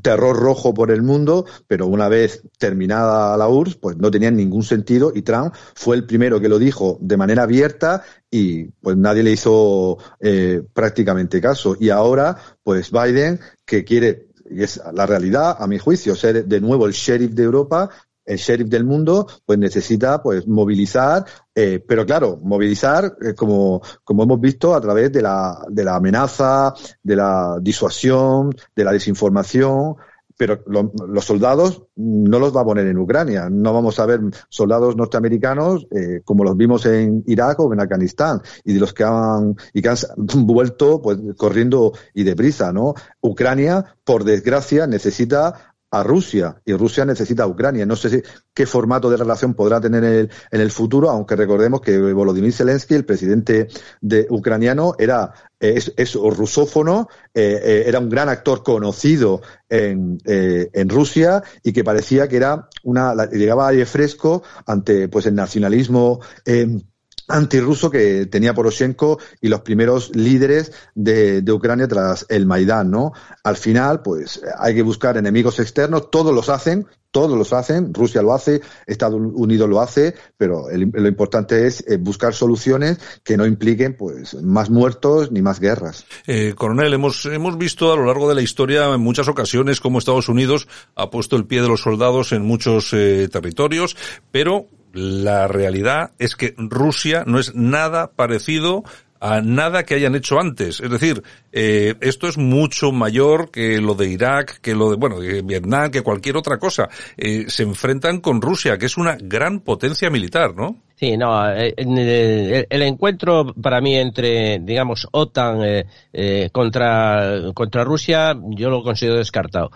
terror rojo por el mundo, pero una vez terminada la URSS, pues no tenían ningún sentido y Trump fue el primero que lo dijo de manera abierta y pues nadie le hizo eh, prácticamente caso. Y ahora, pues Biden, que quiere y es la realidad, a mi juicio, ser de nuevo el sheriff de Europa, el sheriff del mundo, pues necesita pues movilizar, eh, pero claro, movilizar eh, como, como hemos visto a través de la, de la amenaza, de la disuasión, de la desinformación, pero lo, los soldados no los va a poner en Ucrania. No vamos a ver soldados norteamericanos eh, como los vimos en Irak o en Afganistán y de los que han y que han vuelto pues corriendo y deprisa, ¿no? Ucrania, por desgracia, necesita a Rusia y Rusia necesita a Ucrania. No sé qué formato de relación podrá tener en el, futuro, aunque recordemos que Volodymyr Zelensky, el presidente de ucraniano, era es rusófono, eh, eh, era un gran actor conocido en, eh, en Rusia y que parecía que era una llegaba aire fresco ante pues el nacionalismo antirruso que tenía Poroshenko y los primeros líderes de, de, Ucrania tras el Maidán, ¿no? Al final, pues hay que buscar enemigos externos, todos los hacen, todos los hacen, Rusia lo hace, Estados Unidos lo hace, pero lo importante es eh, buscar soluciones que no impliquen pues más muertos ni más guerras. Eh, coronel, hemos, hemos visto a lo largo de la historia en muchas ocasiones cómo Estados Unidos ha puesto el pie de los soldados en muchos eh, territorios, pero la realidad es que Rusia no es nada parecido a nada que hayan hecho antes. Es decir, eh, esto es mucho mayor que lo de Irak, que lo de, bueno, de Vietnam, que cualquier otra cosa. Eh, se enfrentan con Rusia, que es una gran potencia militar, ¿no? Sí, no, eh, el, el, encuentro para mí entre, digamos, OTAN contra, contra Rusia, yo lo considero descartado.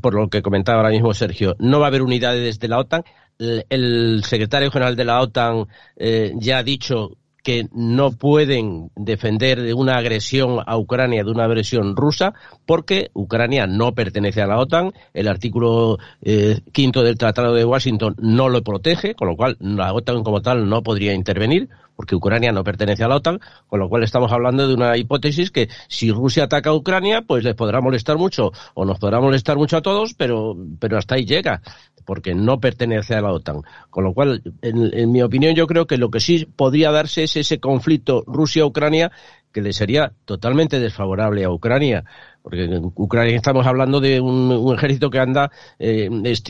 Por lo que comentaba ahora mismo Sergio, no va a haber unidades de la OTAN. El, secretario general de la OTAN eh, ya ha dicho que no pueden defender de una agresión a Ucrania, de una agresión rusa, porque Ucrania no pertenece a la OTAN, el artículo eh, quinto del Tratado de Washington no lo protege, con lo cual la OTAN como tal no podría intervenir, porque Ucrania no pertenece a la OTAN, con lo cual estamos hablando de una hipótesis que si Rusia ataca a Ucrania, pues les podrá molestar mucho, o nos podrá molestar mucho a todos, pero, pero hasta ahí llega porque no pertenece a la OTAN. Con lo cual, en, en, mi opinión, yo creo que lo que sí podría darse es ese conflicto Rusia-Ucrania que le sería totalmente desfavorable a Ucrania, porque en Ucrania estamos hablando de un, ejército que anda, eh,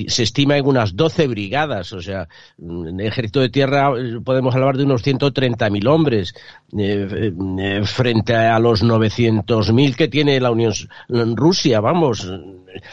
se estima en unas 12 brigadas, o sea, en el ejército de tierra podemos hablar de unos 130.000 hombres, eh, eh, frente a los 900.000 que tiene la Unión Rusia, vamos,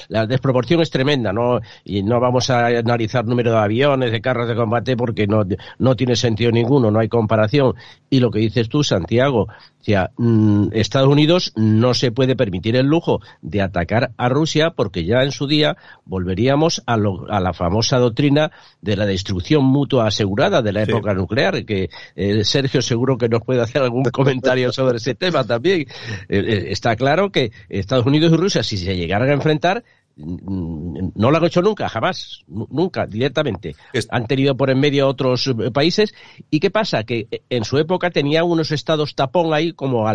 la desproporción es tremenda, ¿no? Y no vamos a analizar número de aviones, de carros de combate, porque no, no tiene sentido ninguno, no hay comparación. Y lo que dices tú, Santiago, o sea, mmm, Estados Unidos no se puede permitir el lujo de atacar a Rusia porque ya en su día volveríamos a, lo, a la famosa doctrina de la destrucción mutua asegurada de la época sí. nuclear, que eh, Sergio seguro que nos puede hacer algún comentario sobre ese tema también. Eh, está claro que Estados Unidos y Rusia, si se llegaran a enfrentar, no lo han hecho nunca, jamás, nunca, directamente. Han tenido por en medio otros eh, países. ¿Y qué pasa? Que eh, en su época tenía unos estados tapón ahí, como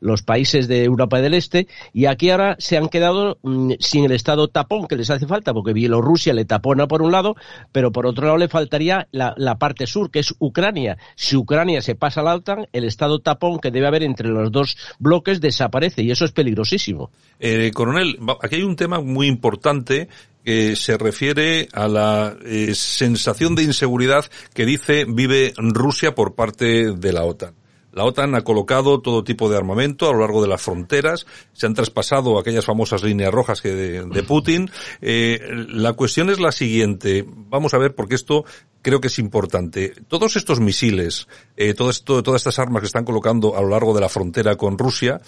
los países de Europa del Este, y aquí ahora se han quedado mmm, sin el estado tapón que les hace falta, porque Bielorrusia le tapona por un lado, pero por otro lado le faltaría la, la parte sur, que es Ucrania. Si Ucrania se pasa a la OTAN, el estado tapón que debe haber entre los dos bloques desaparece, y eso es peligrosísimo. Eh, coronel, aquí hay un tema muy importante que se refiere a la eh, sensación de inseguridad que dice vive Rusia por parte de la OTAN. La OTAN ha colocado todo tipo de armamento a lo largo de las fronteras, se han traspasado aquellas famosas líneas rojas que de, de Putin. Eh, la cuestión es la siguiente, vamos a ver porque esto creo que es importante. Todos estos misiles, eh, todo esto, todas estas armas que están colocando a lo largo de la frontera con Rusia,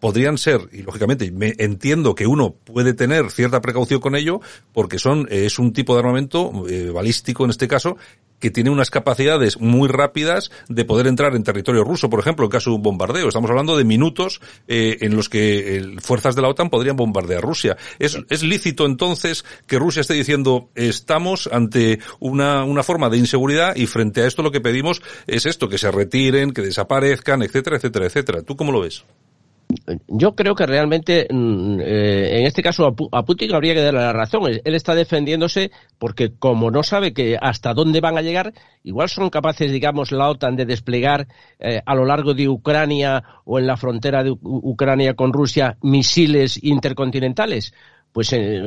podrían ser, y lógicamente me entiendo que uno puede tener cierta precaución con ello, porque son, eh, es un tipo de armamento eh, balístico en este caso, que tiene unas capacidades muy rápidas de poder entrar en territorio ruso, por ejemplo, en caso de un bombardeo. Estamos hablando de minutos eh, en los que eh, fuerzas de la OTAN podrían bombardear Rusia. ¿Es, ¿Es, lícito entonces que Rusia esté diciendo estamos ante una, una forma de inseguridad y frente a esto lo que pedimos es esto, que se retiren, que desaparezcan, etcétera, etcétera, etcétera? ¿Tú cómo lo ves? Yo creo que realmente mm, eh, en este caso a, Putin habría que darle la razón. Él está defendiéndose porque como no sabe que hasta dónde van a llegar, igual son capaces, digamos, la OTAN de desplegar eh, a lo largo de Ucrania o en la frontera de Ucrania con Rusia misiles intercontinentales pues eh,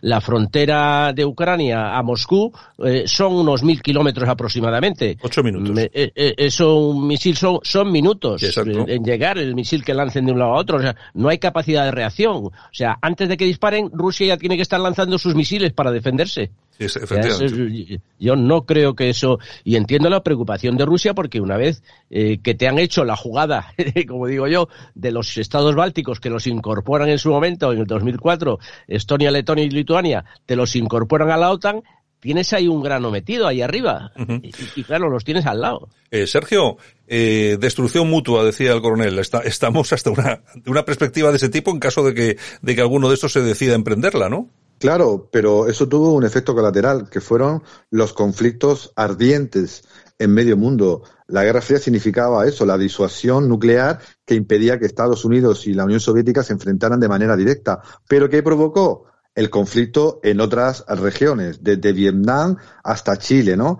la frontera de Ucrania a Moscú eh, son unos mil kilómetros aproximadamente. Ocho minutos. Eh, eh, eso, un misil son, son minutos Exacto. en, en llegar, el misil que lancen de un lado a otro. O sea, no hay capacidad de reacción. O sea, antes de que disparen, Rusia ya tiene que estar lanzando sus misiles para defenderse. Sí, efectivamente. yo no creo que eso, y entiendo la preocupación de Rusia porque una vez eh, que te han hecho la jugada, como digo yo, de los estados bálticos que los incorporan en su momento, en el 2004, Estonia, Letonia y Lituania, te los incorporan a la OTAN, tienes ahí un grano metido ahí arriba. y, y claro, los tienes al lado. Eh, Sergio, eh, destrucción mutua, decía el coronel. Está- estamos hasta una, una perspectiva de ese tipo en caso de que, de que alguno de estos se decida emprenderla, ¿no? Claro, pero eso tuvo un efecto colateral, que fueron los conflictos ardientes en medio mundo. La Guerra Fría significaba eso, la disuasión nuclear que impedía que Estados Unidos y la Unión Soviética se enfrentaran de manera directa. ¿Pero qué provocó? El conflicto en otras regiones, desde Vietnam hasta Chile, ¿no?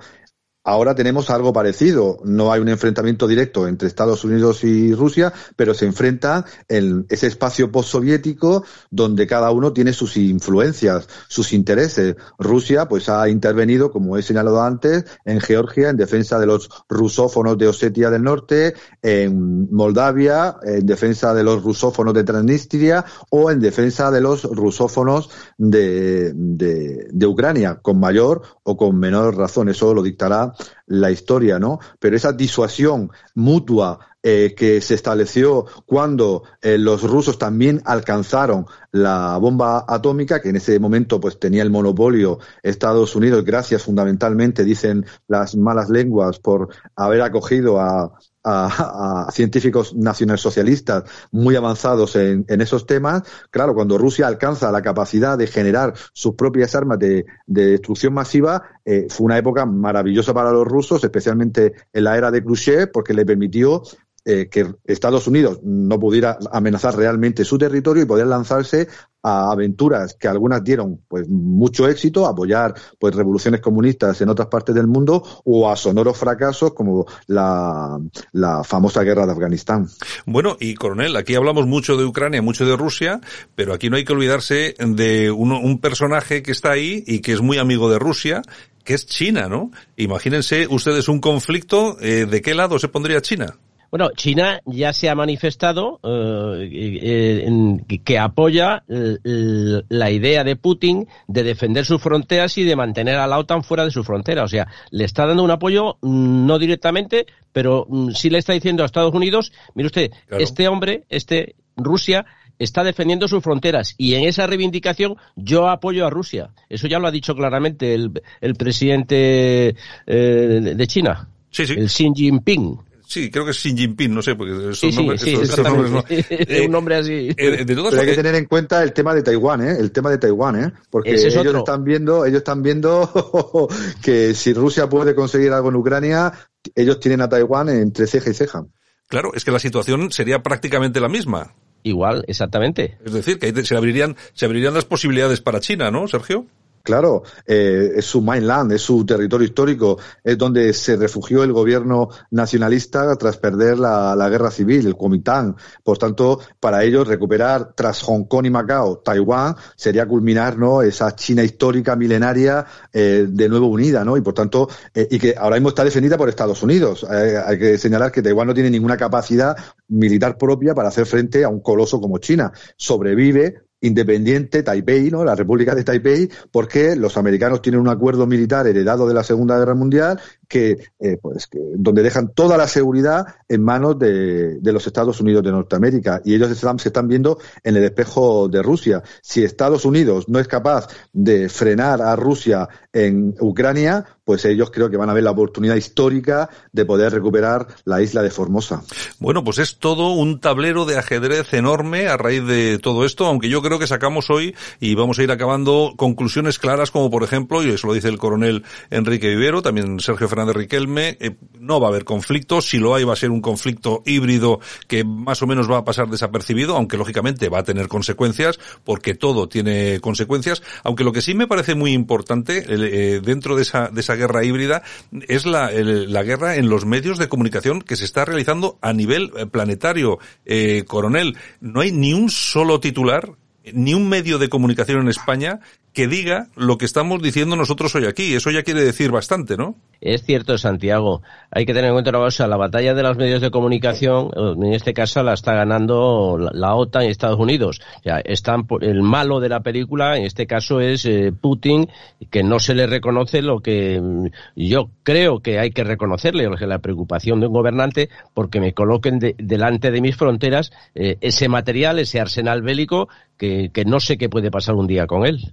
Ahora tenemos algo parecido. No hay un enfrentamiento directo entre Estados Unidos y Rusia, pero se enfrentan en ese espacio postsoviético donde cada uno tiene sus influencias, sus intereses. Rusia, pues, ha intervenido, como he señalado antes, en Georgia en defensa de los rusófonos de Osetia del Norte, en Moldavia en defensa de los rusófonos de Transnistria o en defensa de los rusófonos de, de, de Ucrania, con mayor o con menor razón. Eso lo dictará la historia, ¿no? Pero esa disuasión mutua eh, que se estableció cuando eh, los rusos también alcanzaron la bomba atómica, que en ese momento pues tenía el monopolio Estados Unidos, gracias fundamentalmente, dicen las malas lenguas, por haber acogido a, a, científicos nacionalsocialistas muy avanzados en, en, esos temas. Claro, cuando Rusia alcanza la capacidad de generar sus propias armas de, de destrucción masiva, eh, fue una época maravillosa para los rusos, especialmente en la era de Khrushchev, porque le permitió eh, que Estados Unidos no pudiera amenazar realmente su territorio y poder lanzarse a aventuras que algunas dieron pues mucho éxito, apoyar pues revoluciones comunistas en otras partes del mundo o a sonoros fracasos como la, la famosa guerra de Afganistán. Bueno, y coronel, aquí hablamos mucho de Ucrania, mucho de Rusia, pero aquí no hay que olvidarse de uno, un personaje que está ahí y que es muy amigo de Rusia, que es China, ¿no? Imagínense ustedes un conflicto, eh, ¿de qué lado se pondría China? Bueno, China ya se ha manifestado eh, eh, que apoya eh, la idea de Putin de defender sus fronteras y de mantener a la OTAN fuera de su frontera. O sea, le está dando un apoyo mm, no directamente, pero mm, sí le está diciendo a Estados Unidos, mire usted, claro. este hombre, este Rusia, está defendiendo sus fronteras y en esa reivindicación yo apoyo a Rusia. Eso ya lo ha dicho claramente el, el presidente eh, de China, sí, sí. el Xi Jinping. Sí, creo que es Xi Jinping, no sé, porque esos sí, sí, nombres, sí, nombres no. Eh, un nombre así. Eh, de todas Pero hay que tener en cuenta el tema de Taiwán, ¿eh? El tema de Taiwán, ¿eh? Porque es ellos otro. están viendo, ellos están viendo que si Rusia puede conseguir algo en Ucrania, ellos tienen a Taiwán entre ceja y ceja. Claro, es que la situación sería prácticamente la misma. Igual, exactamente. Es decir, que ahí se abrirían, se abrirían las posibilidades para China, ¿no, Sergio? Claro, eh, es su mainland, es su territorio histórico, es donde se refugió el gobierno nacionalista tras perder la, guerra civil, el Kuomintang. Por tanto, para ellos recuperar tras Hong Kong y Macao Taiwán sería culminar ¿no? esa China histórica milenaria eh, de nuevo unida, ¿no? Y por tanto, eh, y que ahora mismo está defendida por Estados Unidos. Hay que señalar que Taiwán no tiene ninguna capacidad militar propia para hacer frente a un coloso como China. Sobrevive independiente Taipei, ¿no? La República de Taipei, porque los americanos tienen un acuerdo militar heredado de la Segunda Guerra Mundial que, eh, pues, que, donde dejan toda la seguridad en manos de, los Estados Unidos de Norteamérica y ellos están, se están viendo en el espejo de Rusia. Si Estados Unidos no es capaz de frenar a Rusia en Ucrania, pues ellos creo que van a ver la oportunidad histórica de poder recuperar la isla de Formosa. Bueno, pues es todo un tablero de ajedrez enorme a raíz de todo esto, aunque yo creo que sacamos hoy y vamos a ir acabando conclusiones claras como por ejemplo, y eso lo dice el coronel Enrique Vivero, también Sergio Fernández Riquelme, eh, no va a haber conflicto, si lo hay va a ser un conflicto híbrido que más o menos va a pasar desapercibido, aunque lógicamente va a tener consecuencias, porque todo tiene consecuencias, aunque lo que sí me parece muy importante eh, dentro de esa, de esa guerra híbrida es la, la guerra en los medios de comunicación que se está realizando a nivel planetario. Eh, coronel, no hay ni un solo titular ni un medio de comunicación en España que diga lo que estamos diciendo nosotros hoy aquí. Eso ya quiere decir bastante, ¿no? Es cierto, Santiago. Hay que tener en cuenta una cosa. La batalla de los medios de comunicación, en este caso, la está ganando la OTAN y Estados Unidos. Ya están el malo de la película, en este caso, es eh, Putin, que no se le reconoce lo que mm, yo creo que hay que reconocerle, la preocupación de un gobernante, porque me coloquen delante de mis fronteras eh, ese material, ese arsenal bélico, que, que no sé qué puede pasar un día con él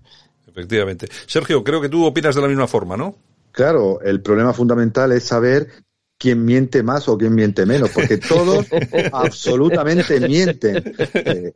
efectivamente. Sergio, creo que tú opinas de la misma forma, ¿no? Claro, el problema fundamental es saber quién miente más o quién miente menos, porque todos absolutamente mienten. Eh,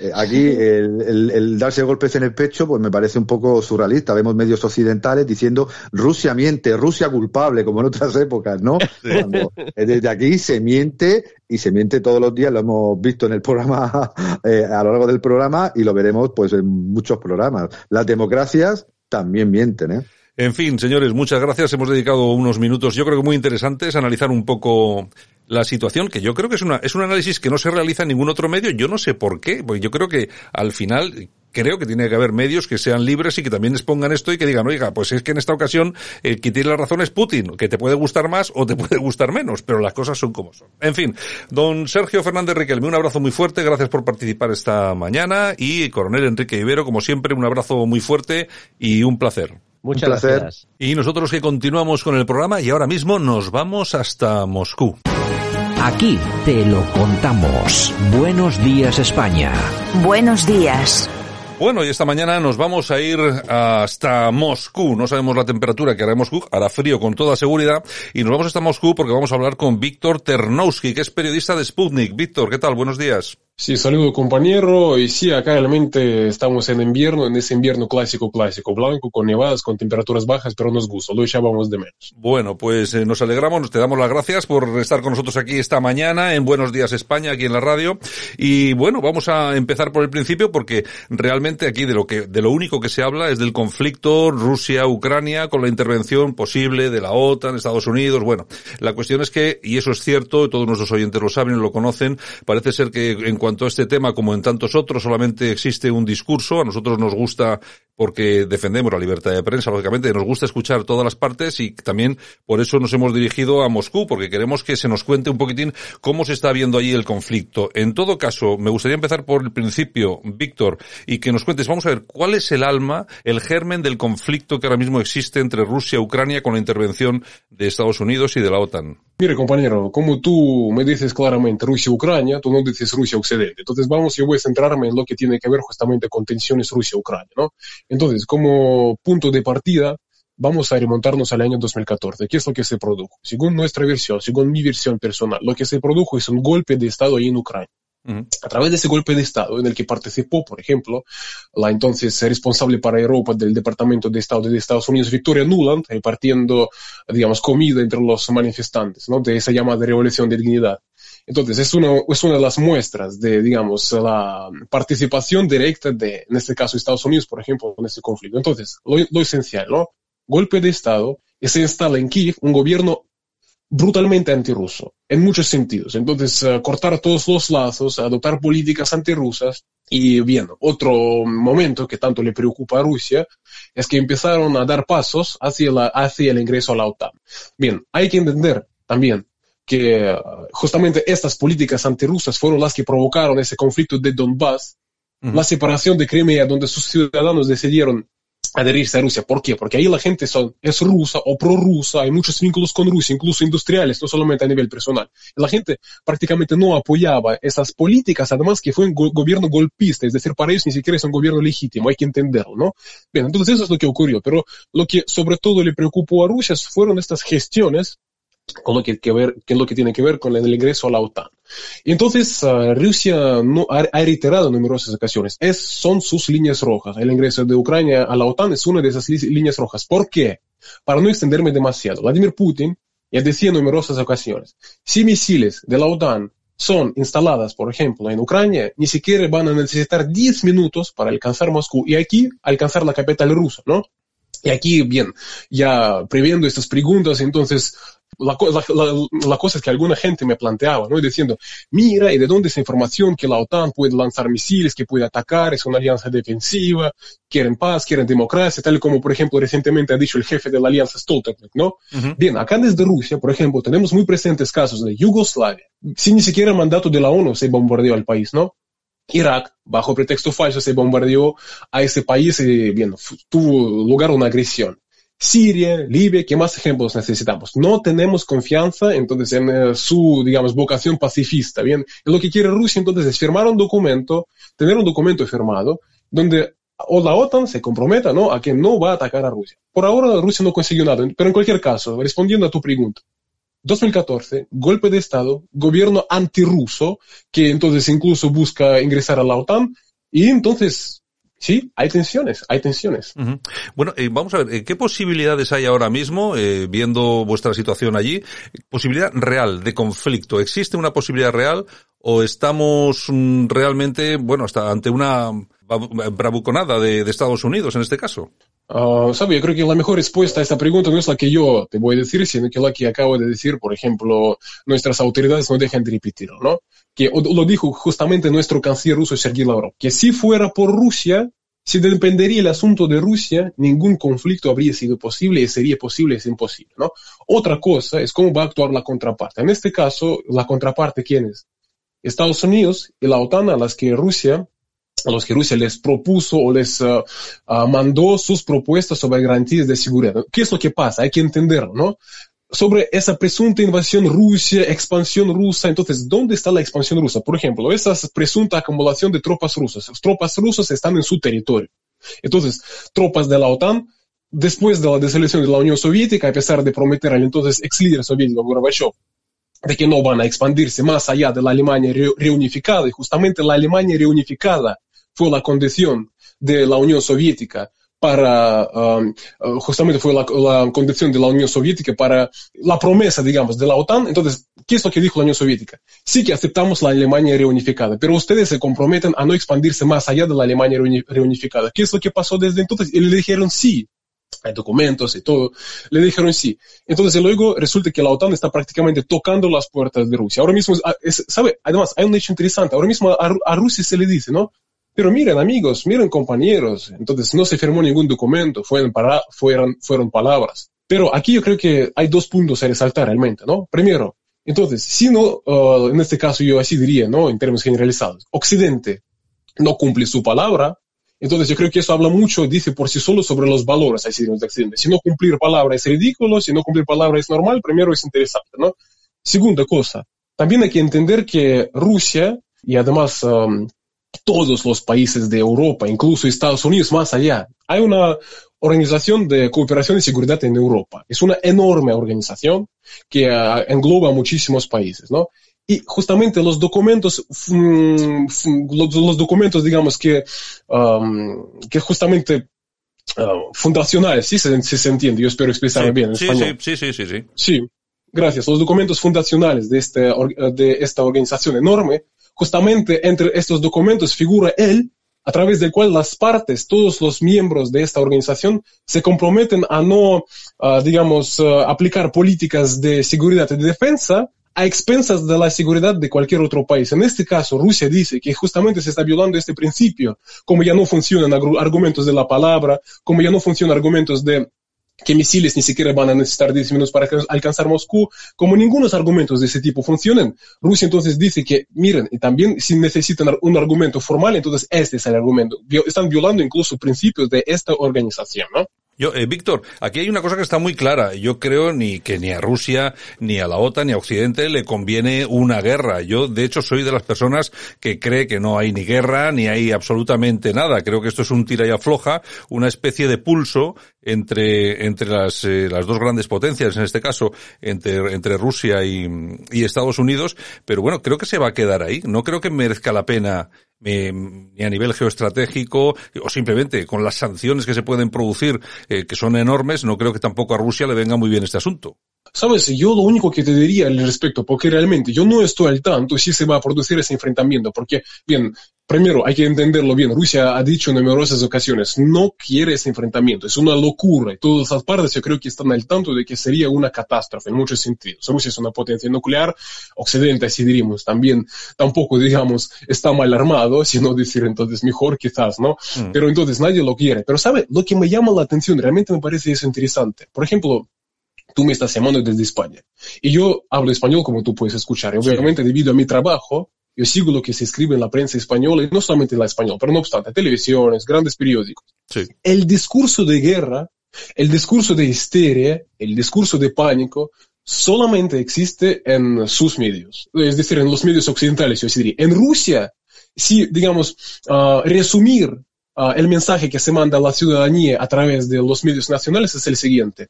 eh, aquí el, darse golpes en el pecho, pues me parece un poco surrealista. Vemos medios occidentales diciendo Rusia miente, Rusia culpable, como en otras épocas, ¿no? Cuando eh, desde aquí se miente y se miente todos los días, lo hemos visto en el programa, a lo largo del programa y lo veremos pues en muchos programas. Las democracias también mienten, ¿eh? En fin, señores, muchas gracias. Hemos dedicado unos minutos, yo creo que muy interesantes, a analizar un poco la situación, que yo creo que es una, es un análisis que no se realiza en ningún otro medio. Yo no sé por qué, porque yo creo que al final, creo que tiene que haber medios que sean libres y que también expongan esto y que digan, oiga, pues es que en esta ocasión el que tiene la razón es Putin, que te puede gustar más o te puede gustar menos, pero las cosas son como son. En fin, don Sergio Fernández Riquelme, un abrazo muy fuerte, gracias por participar esta mañana y coronel Enrique Ibero, como siempre, un abrazo muy fuerte y un placer. Muchas gracias. Y nosotros que continuamos con el programa y ahora mismo nos vamos hasta Moscú. Aquí te lo contamos. Buenos días España. Buenos días. Bueno, y esta mañana nos vamos a ir hasta Moscú. No sabemos la temperatura que hará en Moscú, hará frío con toda seguridad. Y nos vamos hasta Moscú porque vamos a hablar con Víctor Ternowski, que es periodista de Sputnik. Víctor, ¿qué tal? Buenos días. Sí, saludo compañero. Y sí, acá realmente estamos en invierno, en ese invierno clásico, clásico, blanco, con nevadas, con temperaturas bajas, pero nos gusta, lo echábamos de menos. Bueno, pues eh, nos alegramos, te damos las gracias por estar con nosotros aquí esta mañana en Buenos Días España, aquí en la radio. Y bueno, vamos a empezar por el principio porque realmente aquí de lo que, de lo único que se habla es del conflicto Rusia-Ucrania con la intervención posible de la OTAN, Estados Unidos. Bueno, la cuestión es que, y eso es cierto, todos nuestros oyentes lo saben lo conocen, parece ser que en cuanto cuanto este tema, como en tantos otros, solamente existe un discurso. A nosotros nos gusta porque defendemos la libertad de prensa, lógicamente, nos gusta escuchar todas las partes y también por eso nos hemos dirigido a Moscú, porque queremos que se nos cuente un poquitín cómo se está viendo allí el conflicto. En todo caso, me gustaría empezar por el principio, Víctor, y que nos cuentes, vamos a ver, cuál es el alma, el germen del conflicto que ahora mismo existe entre Rusia y Ucrania con la intervención de Estados Unidos y de la OTAN. Mire, compañero, como tú me dices claramente Rusia-Ucrania, tú no dices Rusia-Occidente. Entonces, vamos, yo voy a centrarme en lo que tiene que ver justamente con tensiones Rusia-Ucrania, ¿no? Entonces, como punto de partida, vamos a remontarnos al año 2014. ¿Qué es lo que se produjo? Según nuestra versión, según mi versión personal, lo que se produjo es un golpe de Estado ahí en Ucrania. A través de ese golpe de Estado en el que participó, por ejemplo, la entonces responsable para Europa del Departamento de Estado de Estados Unidos, Victoria Nuland, repartiendo, digamos, comida entre los manifestantes, ¿no? De esa llamada revolución de dignidad. Entonces, es una, es una de las muestras de, digamos, la participación directa de, en este caso, Estados Unidos, por ejemplo, en este conflicto. Entonces, lo, lo esencial, ¿no? Golpe de Estado, y se instala en Kiev un gobierno brutalmente antirruso, en muchos sentidos. Entonces, uh, cortar todos los lazos, adoptar políticas antirrusas. Y bien, otro momento que tanto le preocupa a Rusia es que empezaron a dar pasos hacia, la, hacia el ingreso a la OTAN. Bien, hay que entender también que justamente estas políticas antirrusas fueron las que provocaron ese conflicto de Donbass, la separación de Crimea, donde sus ciudadanos decidieron adherirse a Rusia. ¿Por qué? Porque ahí la gente son, es rusa o prorrusa, hay muchos vínculos con Rusia, incluso industriales, no solamente a nivel personal. La gente prácticamente no apoyaba esas políticas, además que fue un gobierno golpista, es decir, para ellos ni siquiera es un gobierno legítimo, hay que entenderlo, ¿no? Bien, entonces eso es lo que ocurrió, pero lo que sobre todo le preocupó a Rusia fueron estas gestiones con lo que, que ver, que lo que tiene que ver con el ingreso a la OTAN. Entonces uh, Rusia no, ha, ha, reiterado en numerosas ocasiones, es, son sus líneas rojas. El ingreso de Ucrania a la OTAN es una de esas líneas rojas. ¿Por qué? Para no extenderme demasiado. Vladimir Putin ya decía en numerosas ocasiones, si misiles de la OTAN son instaladas, por ejemplo, en Ucrania, ni siquiera van a necesitar 10 minutos para alcanzar Moscú y aquí alcanzar la capital rusa, ¿no? Y aquí, bien, ya previendo estas preguntas, entonces la, la, la, cosa es que alguna gente me planteaba, ¿no? Diciendo, mira, ¿y de dónde esa información que la OTAN puede lanzar misiles, que puede atacar, es una alianza defensiva, quieren paz, quieren democracia, tal como, por ejemplo, recientemente ha dicho el jefe de la alianza Stoltenberg, ¿no? Bien, acá desde Rusia, por ejemplo, tenemos muy presentes casos de Yugoslavia, sin ni siquiera mandato de la ONU se bombardeó al país, ¿no? Irak, bajo pretexto falso, se bombardeó a ese país y, bien, tuvo lugar una agresión. Siria, Libia, ¿qué más ejemplos necesitamos? No tenemos confianza, entonces, en eh, su, digamos, vocación pacifista, ¿bien? lo que quiere Rusia, entonces, es firmar un documento, tener un documento firmado, donde o la OTAN se comprometa, ¿no? A que no va a atacar a Rusia. Por ahora Rusia no consiguió nada, pero en cualquier caso, respondiendo a tu pregunta, 2014, golpe de Estado, gobierno antirruso, que entonces incluso busca ingresar a la OTAN, y entonces Sí, hay tensiones, hay tensiones. Bueno, eh, vamos a ver, eh, ¿qué posibilidades hay ahora mismo, eh, viendo vuestra situación allí? Posibilidad real de conflicto. ¿Existe una posibilidad real o estamos mm, realmente, bueno, hasta ante una bravuconada de, de Estados Unidos en este caso? Uh, ¿sabe? Yo creo que la mejor respuesta a esta pregunta no es la que yo te voy a decir, sino que la que acabo de decir, por ejemplo, nuestras autoridades no dejan de repetirlo, ¿no? Que lo dijo justamente nuestro canciller ruso Sergei Lavrov, que si fuera por Rusia, si dependería el asunto de Rusia, ningún conflicto habría sido posible y sería posible es imposible, ¿no? Otra cosa es cómo va a actuar la contraparte. En este caso, la contraparte, ¿quién es? Estados Unidos y la OTAN a las que Rusia a los que Rusia les propuso o les uh, uh, mandó sus propuestas sobre garantías de seguridad. ¿Qué es lo que pasa? Hay que entenderlo, ¿no? Sobre esa presunta invasión rusa, expansión rusa. Entonces, ¿dónde está la expansión rusa? Por ejemplo, esa presunta acumulación de tropas rusas. Las tropas rusas están en su territorio. Entonces, tropas de la OTAN, después de la desaleción de la Unión Soviética, a pesar de prometer al entonces ex líder soviético Gorbachev de que no van a expandirse más allá de la Alemania reunificada, y justamente la Alemania reunificada fue la condición de la Unión Soviética para, um, uh, justamente fue la, la, condición de la Unión Soviética para la promesa, digamos, de la OTAN. Entonces, ¿qué es lo que dijo la Unión Soviética? Sí que aceptamos la Alemania reunificada, pero ustedes se comprometen a no expandirse más allá de la Alemania reunificada. ¿Qué es lo que pasó desde entonces? Y le dijeron sí. Hay documentos y todo. Le dijeron sí. Entonces, luego resulta que la OTAN está prácticamente tocando las puertas de Rusia. Ahora mismo, es, ¿sabe? Además, hay un hecho interesante. Ahora mismo a, a Rusia se le dice, ¿no? Pero miren amigos, miren compañeros, entonces no se firmó ningún documento, fueron, para, fueron, fueron palabras. Pero aquí yo creo que hay dos puntos a resaltar realmente, ¿no? Primero, entonces, si no, uh, en este caso yo así diría, ¿no? En términos generalizados, Occidente no cumple su palabra, entonces yo creo que eso habla mucho, dice por sí solo sobre los valores así de Occidente. Si no cumplir palabra es ridículo, si no cumplir palabra es normal, primero es interesante, ¿no? Segunda cosa, también hay que entender que Rusia y además um, todos los países de Europa, incluso Estados Unidos, más allá. Hay una organización de cooperación y seguridad en Europa. Es una enorme organización que uh, engloba muchísimos países, ¿no? Y justamente los documentos, mm, los, los, documentos, digamos que, um, que justamente uh, fundacionales, ¿sí? Si, se entiende, yo espero expresarme sí, bien en sí, español. Sí, sí, sí, sí. Sí, gracias. Los documentos fundacionales de, este, de esta organización enorme Justamente entre estos documentos figura él, a través del cual las partes, todos los miembros de esta organización, se comprometen a no, uh, digamos, uh, aplicar políticas de seguridad y de defensa a expensas de la seguridad de cualquier otro país. En este caso, Rusia dice que justamente se está violando este principio, como ya no funcionan argumentos de la palabra, como ya no funcionan argumentos de que misiles ni siquiera van a necesitar 10 minutos para alcanzar Moscú, como ningunos argumentos de ese tipo funcionan. Rusia entonces dice que, miren, y también si necesitan un argumento formal, entonces este es el argumento. Están violando incluso principios de esta organización, ¿no? Yo, eh, Víctor, aquí hay una cosa que está muy clara. Yo creo ni que ni a Rusia, ni a la OTAN, ni a Occidente le conviene una guerra. Yo, de hecho, soy de las personas que cree que no hay ni guerra, ni hay absolutamente nada. Creo que esto es un tira y afloja, una especie de pulso entre, entre las, eh, las dos grandes potencias, en este caso, entre, entre Rusia y, y Estados Unidos. Pero bueno, creo que se va a quedar ahí. No creo que merezca la pena eh, ni a nivel geoestratégico o simplemente con las sanciones que se pueden producir, eh, que son enormes, no creo que tampoco a Rusia le venga muy bien este asunto. Sabes, yo lo único que te diría al respecto, porque realmente yo no estoy al tanto si se va a producir ese enfrentamiento, porque, bien, primero hay que entenderlo bien, Rusia ha dicho en numerosas ocasiones, no quiere ese enfrentamiento, es una locura, y todas las partes yo creo que están al tanto de que sería una catástrofe en muchos sentidos. Rusia es una potencia nuclear, Occidente, así diríamos, también tampoco, digamos, está mal armado, si no decir entonces mejor quizás, ¿no? Mm. Pero entonces nadie lo quiere. Pero, ¿sabe? Lo que me llama la atención, realmente me parece eso interesante. Por ejemplo, tú me estás llamando desde España. Y yo hablo español como tú puedes escuchar. Y obviamente debido a mi trabajo, yo sigo lo que se escribe en la prensa española, y no solamente en la española, pero no obstante, televisiones, grandes periódicos. El discurso de guerra, el discurso de histeria, el discurso de pánico, solamente existe en sus medios. Es decir, en los medios occidentales, yo diría. En Rusia, si, digamos, ah, resumir ah, el mensaje que se manda a la ciudadanía a través de los medios nacionales es el siguiente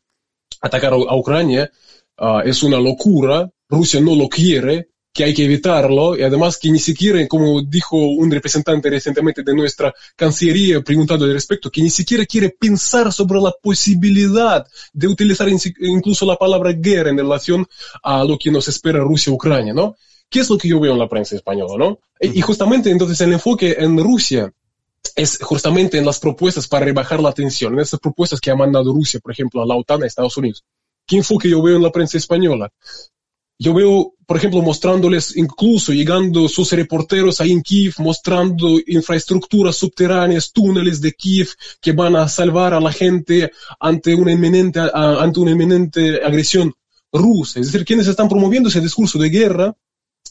atacar a Ucrania uh, es una locura, Rusia no lo quiere, que hay que evitarlo y además que ni siquiera, como dijo un representante recientemente de nuestra Cancillería preguntando al respecto, que ni siquiera quiere pensar sobre la posibilidad de utilizar incluso la palabra guerra en relación a lo que nos espera Rusia-Ucrania, ¿no? ¿Qué es lo que yo veo en la prensa española, no? Y justamente entonces el enfoque en Rusia es justamente en las propuestas para rebajar la tensión, en esas propuestas que ha mandado Rusia, por ejemplo, a la OTAN, a Estados Unidos. ¿Qué enfoque yo veo en la prensa española? Yo veo, por ejemplo, mostrándoles incluso llegando sus reporteros ahí en Kiev, mostrando infraestructuras subterráneas, túneles de Kiev que van a salvar a la gente ante una inminente, ante una inminente agresión rusa. Es decir, quienes están promoviendo ese discurso de guerra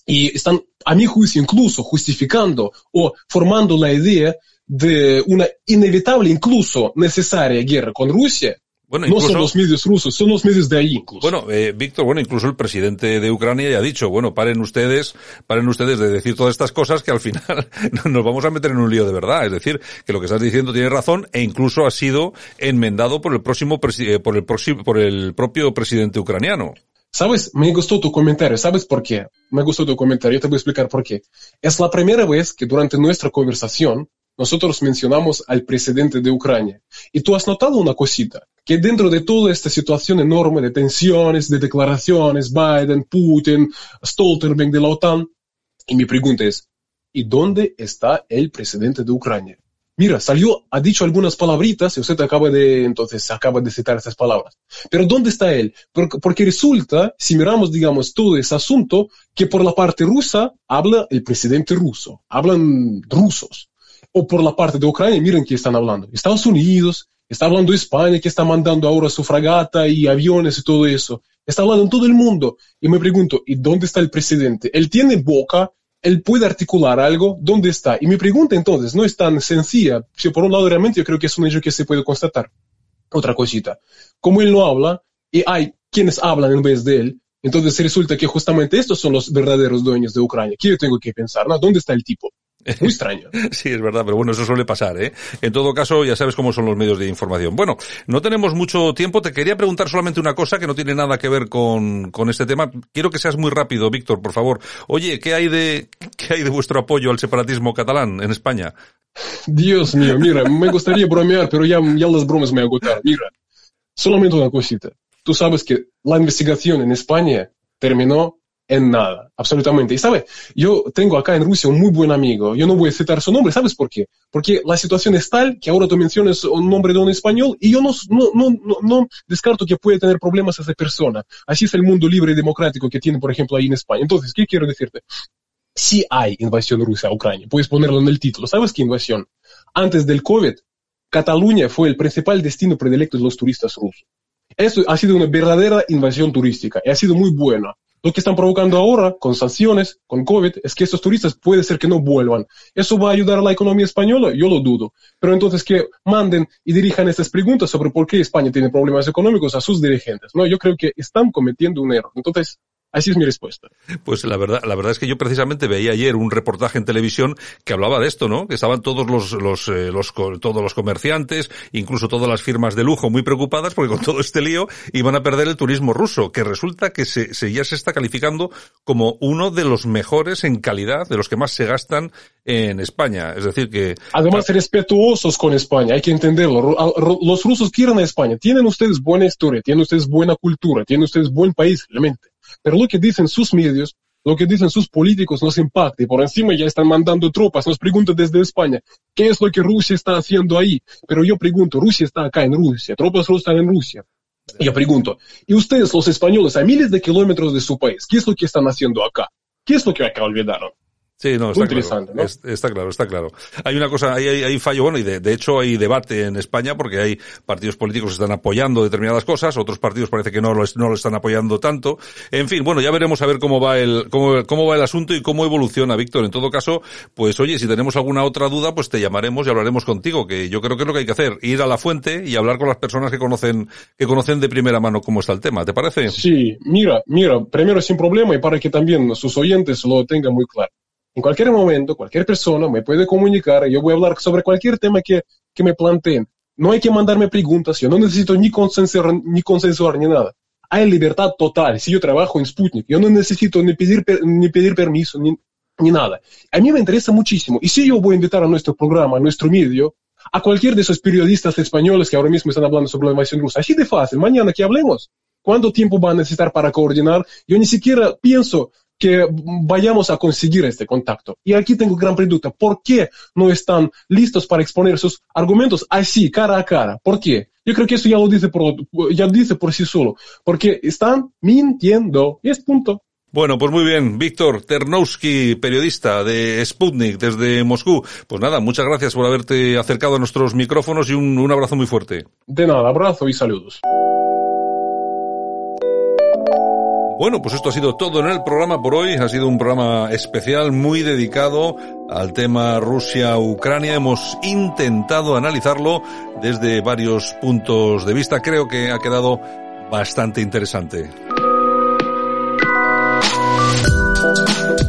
y están, a mi juicio, incluso justificando o formando la idea de una inevitable, incluso necesaria guerra con Rusia, Bueno, no incluso- son los medios rusos, son los medios de ahí incluso. Bueno, eh, Víctor, bueno, incluso el presidente de Ucrania ya ha dicho, bueno, paren ustedes, paren ustedes de decir todas estas cosas que al final nos vamos a meter en un lío de verdad. Es decir, que lo que estás diciendo tiene razón e incluso ha sido enmendado por el próximo, eh, por el próximo, por el propio presidente ucraniano. ¿Sabes? Me gustó tu comentario. ¿Sabes por qué? Me gustó tu comentario. Yo te voy a explicar por qué. Es la primera vez que durante nuestra conversación nosotros mencionamos al presidente de Ucrania. Y tú has notado una cosita, que dentro de toda esta situación enorme de tensiones, de declaraciones, Biden, Putin, Stoltenberg de la OTAN, y mi pregunta es, ¿y dónde está el presidente de Ucrania? Mira, salió, ha dicho algunas palabritas y usted acaba de, entonces, acaba de citar esas palabras. Pero ¿dónde está él? Porque, porque resulta, si miramos, digamos, todo ese asunto, que por la parte rusa habla el presidente ruso, hablan rusos. O por la parte de Ucrania, miren que están hablando. Estados Unidos, está hablando España, que está mandando ahora su fragata y aviones y todo eso. Está hablando en todo el mundo. Y me pregunto, ¿y dónde está el presidente? Él tiene boca, él puede articular algo, ¿dónde está? Y mi pregunta entonces no es tan sencilla, si por un lado realmente yo creo que es un hecho que se puede constatar. Otra cosita, como él no habla y hay quienes hablan en vez de él, entonces resulta que justamente estos son los verdaderos dueños de Ucrania. ¿Qué yo tengo que pensar? ¿Dónde está el tipo? Muy extraño. Sí, es verdad, pero bueno, eso suele pasar, ¿eh? En todo caso, ya sabes cómo son los medios de información. Bueno, no tenemos mucho tiempo. Te quería preguntar solamente una cosa que no tiene nada que ver con, con este tema. Quiero que seas muy rápido, Víctor, por favor. Oye, ¿qué hay de, qué hay de vuestro apoyo al separatismo catalán en España? Dios mío, mira, me gustaría bromear, pero ya, ya las bromas me agotaron. Mira, solamente una cosita. Tú sabes que la investigación en España terminó en nada, absolutamente. Y sabes, yo tengo acá en Rusia un muy buen amigo, yo no voy a citar su nombre, ¿sabes por qué? Porque la situación es tal que ahora tú mencionas un nombre de un español y yo no, no, no, no, descarto que puede tener problemas esa persona. Así es el mundo libre y democrático que tiene, por ejemplo, ahí en España. Entonces, ¿qué quiero decirte? Si hay invasión rusa a Ucrania, puedes ponerlo en el título. ¿Sabes qué invasión? Antes del COVID, Cataluña fue el principal destino predilecto de los turistas rusos. Esto ha sido una verdadera invasión turística y ha sido muy buena. Lo que están provocando ahora con sanciones, con COVID, es que estos turistas puede ser que no vuelvan. ¿Eso va a ayudar a la economía española? Yo lo dudo. Pero entonces que manden y dirijan estas preguntas sobre por qué España tiene problemas económicos a sus dirigentes. No, yo creo que están cometiendo un error. Entonces, Así es mi respuesta. Pues la verdad, la verdad es que yo precisamente veía ayer un reportaje en televisión que hablaba de esto, ¿no? Que estaban todos los, los, eh, los, todos los comerciantes, incluso todas las firmas de lujo muy preocupadas porque con todo este lío iban a perder el turismo ruso, que resulta que se, se ya se está calificando como uno de los mejores en calidad, de los que más se gastan en España. Es decir que... Además, respetuosos con España, hay que entenderlo. Los rusos quieren a España. Tienen ustedes buena historia, tienen ustedes buena cultura, tienen ustedes buen país, realmente. Pero lo que dicen sus medios, lo que dicen sus políticos nos impacta y por encima ya están mandando tropas. Nos preguntan desde España, ¿qué es lo que Rusia está haciendo ahí? Pero yo pregunto, Rusia está acá en Rusia, tropas rusas están en Rusia. Yo pregunto, ¿y ustedes los españoles a miles de kilómetros de su país, qué es lo que están haciendo acá? ¿Qué es lo que acá olvidaron? Sí, no, está claro. ¿no? está claro, está claro. Hay una cosa, hay, hay, hay fallo, bueno, y de, de, hecho hay debate en España porque hay partidos políticos que están apoyando determinadas cosas, otros partidos parece que no lo, no lo están apoyando tanto. En fin, bueno, ya veremos a ver cómo va el, cómo, cómo va el asunto y cómo evoluciona, Víctor. En todo caso, pues oye, si tenemos alguna otra duda, pues te llamaremos y hablaremos contigo, que yo creo que es lo que hay que hacer, ir a la fuente y hablar con las personas que conocen, que conocen de primera mano cómo está el tema, ¿te parece? Sí, mira, mira, primero sin problema y para que también sus oyentes lo tengan muy claro. En cualquier momento, cualquier persona me puede comunicar, yo voy a hablar sobre cualquier tema que, que me planteen. No hay que mandarme preguntas, yo no necesito ni consensuar, ni consensuar ni nada. Hay libertad total. Si yo trabajo en Sputnik, yo no necesito ni pedir, ni pedir permiso, ni, ni nada. A mí me interesa muchísimo. Y si yo voy a invitar a nuestro programa, a nuestro medio, a cualquier de esos periodistas españoles que ahora mismo están hablando sobre la invasión rusa, así de fácil, mañana que hablemos. ¿Cuánto tiempo va a necesitar para coordinar? Yo ni siquiera pienso que vayamos a conseguir este contacto. Y aquí tengo gran pregunta, ¿por qué no están listos para exponer sus argumentos así, cara a cara? ¿Por qué? Yo creo que eso ya lo dice por, ya dice por sí solo, porque están mintiendo. Y es punto. Bueno, pues muy bien. Víctor Ternowski, periodista de Sputnik desde Moscú. Pues nada, muchas gracias por haberte acercado a nuestros micrófonos y un, un abrazo muy fuerte. De nada, abrazo y saludos. Bueno, pues esto ha sido todo en el programa por hoy. Ha sido un programa especial muy dedicado al tema Rusia-Ucrania. Hemos intentado analizarlo desde varios puntos de vista. Creo que ha quedado bastante interesante.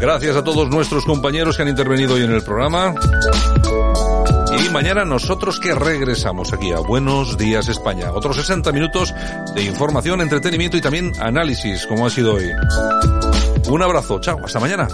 Gracias a todos nuestros compañeros que han intervenido hoy en el programa. Y mañana nosotros que regresamos aquí a Buenos Días España. Otros 60 minutos de información, entretenimiento y también análisis, como ha sido hoy. Un abrazo, chao, hasta mañana.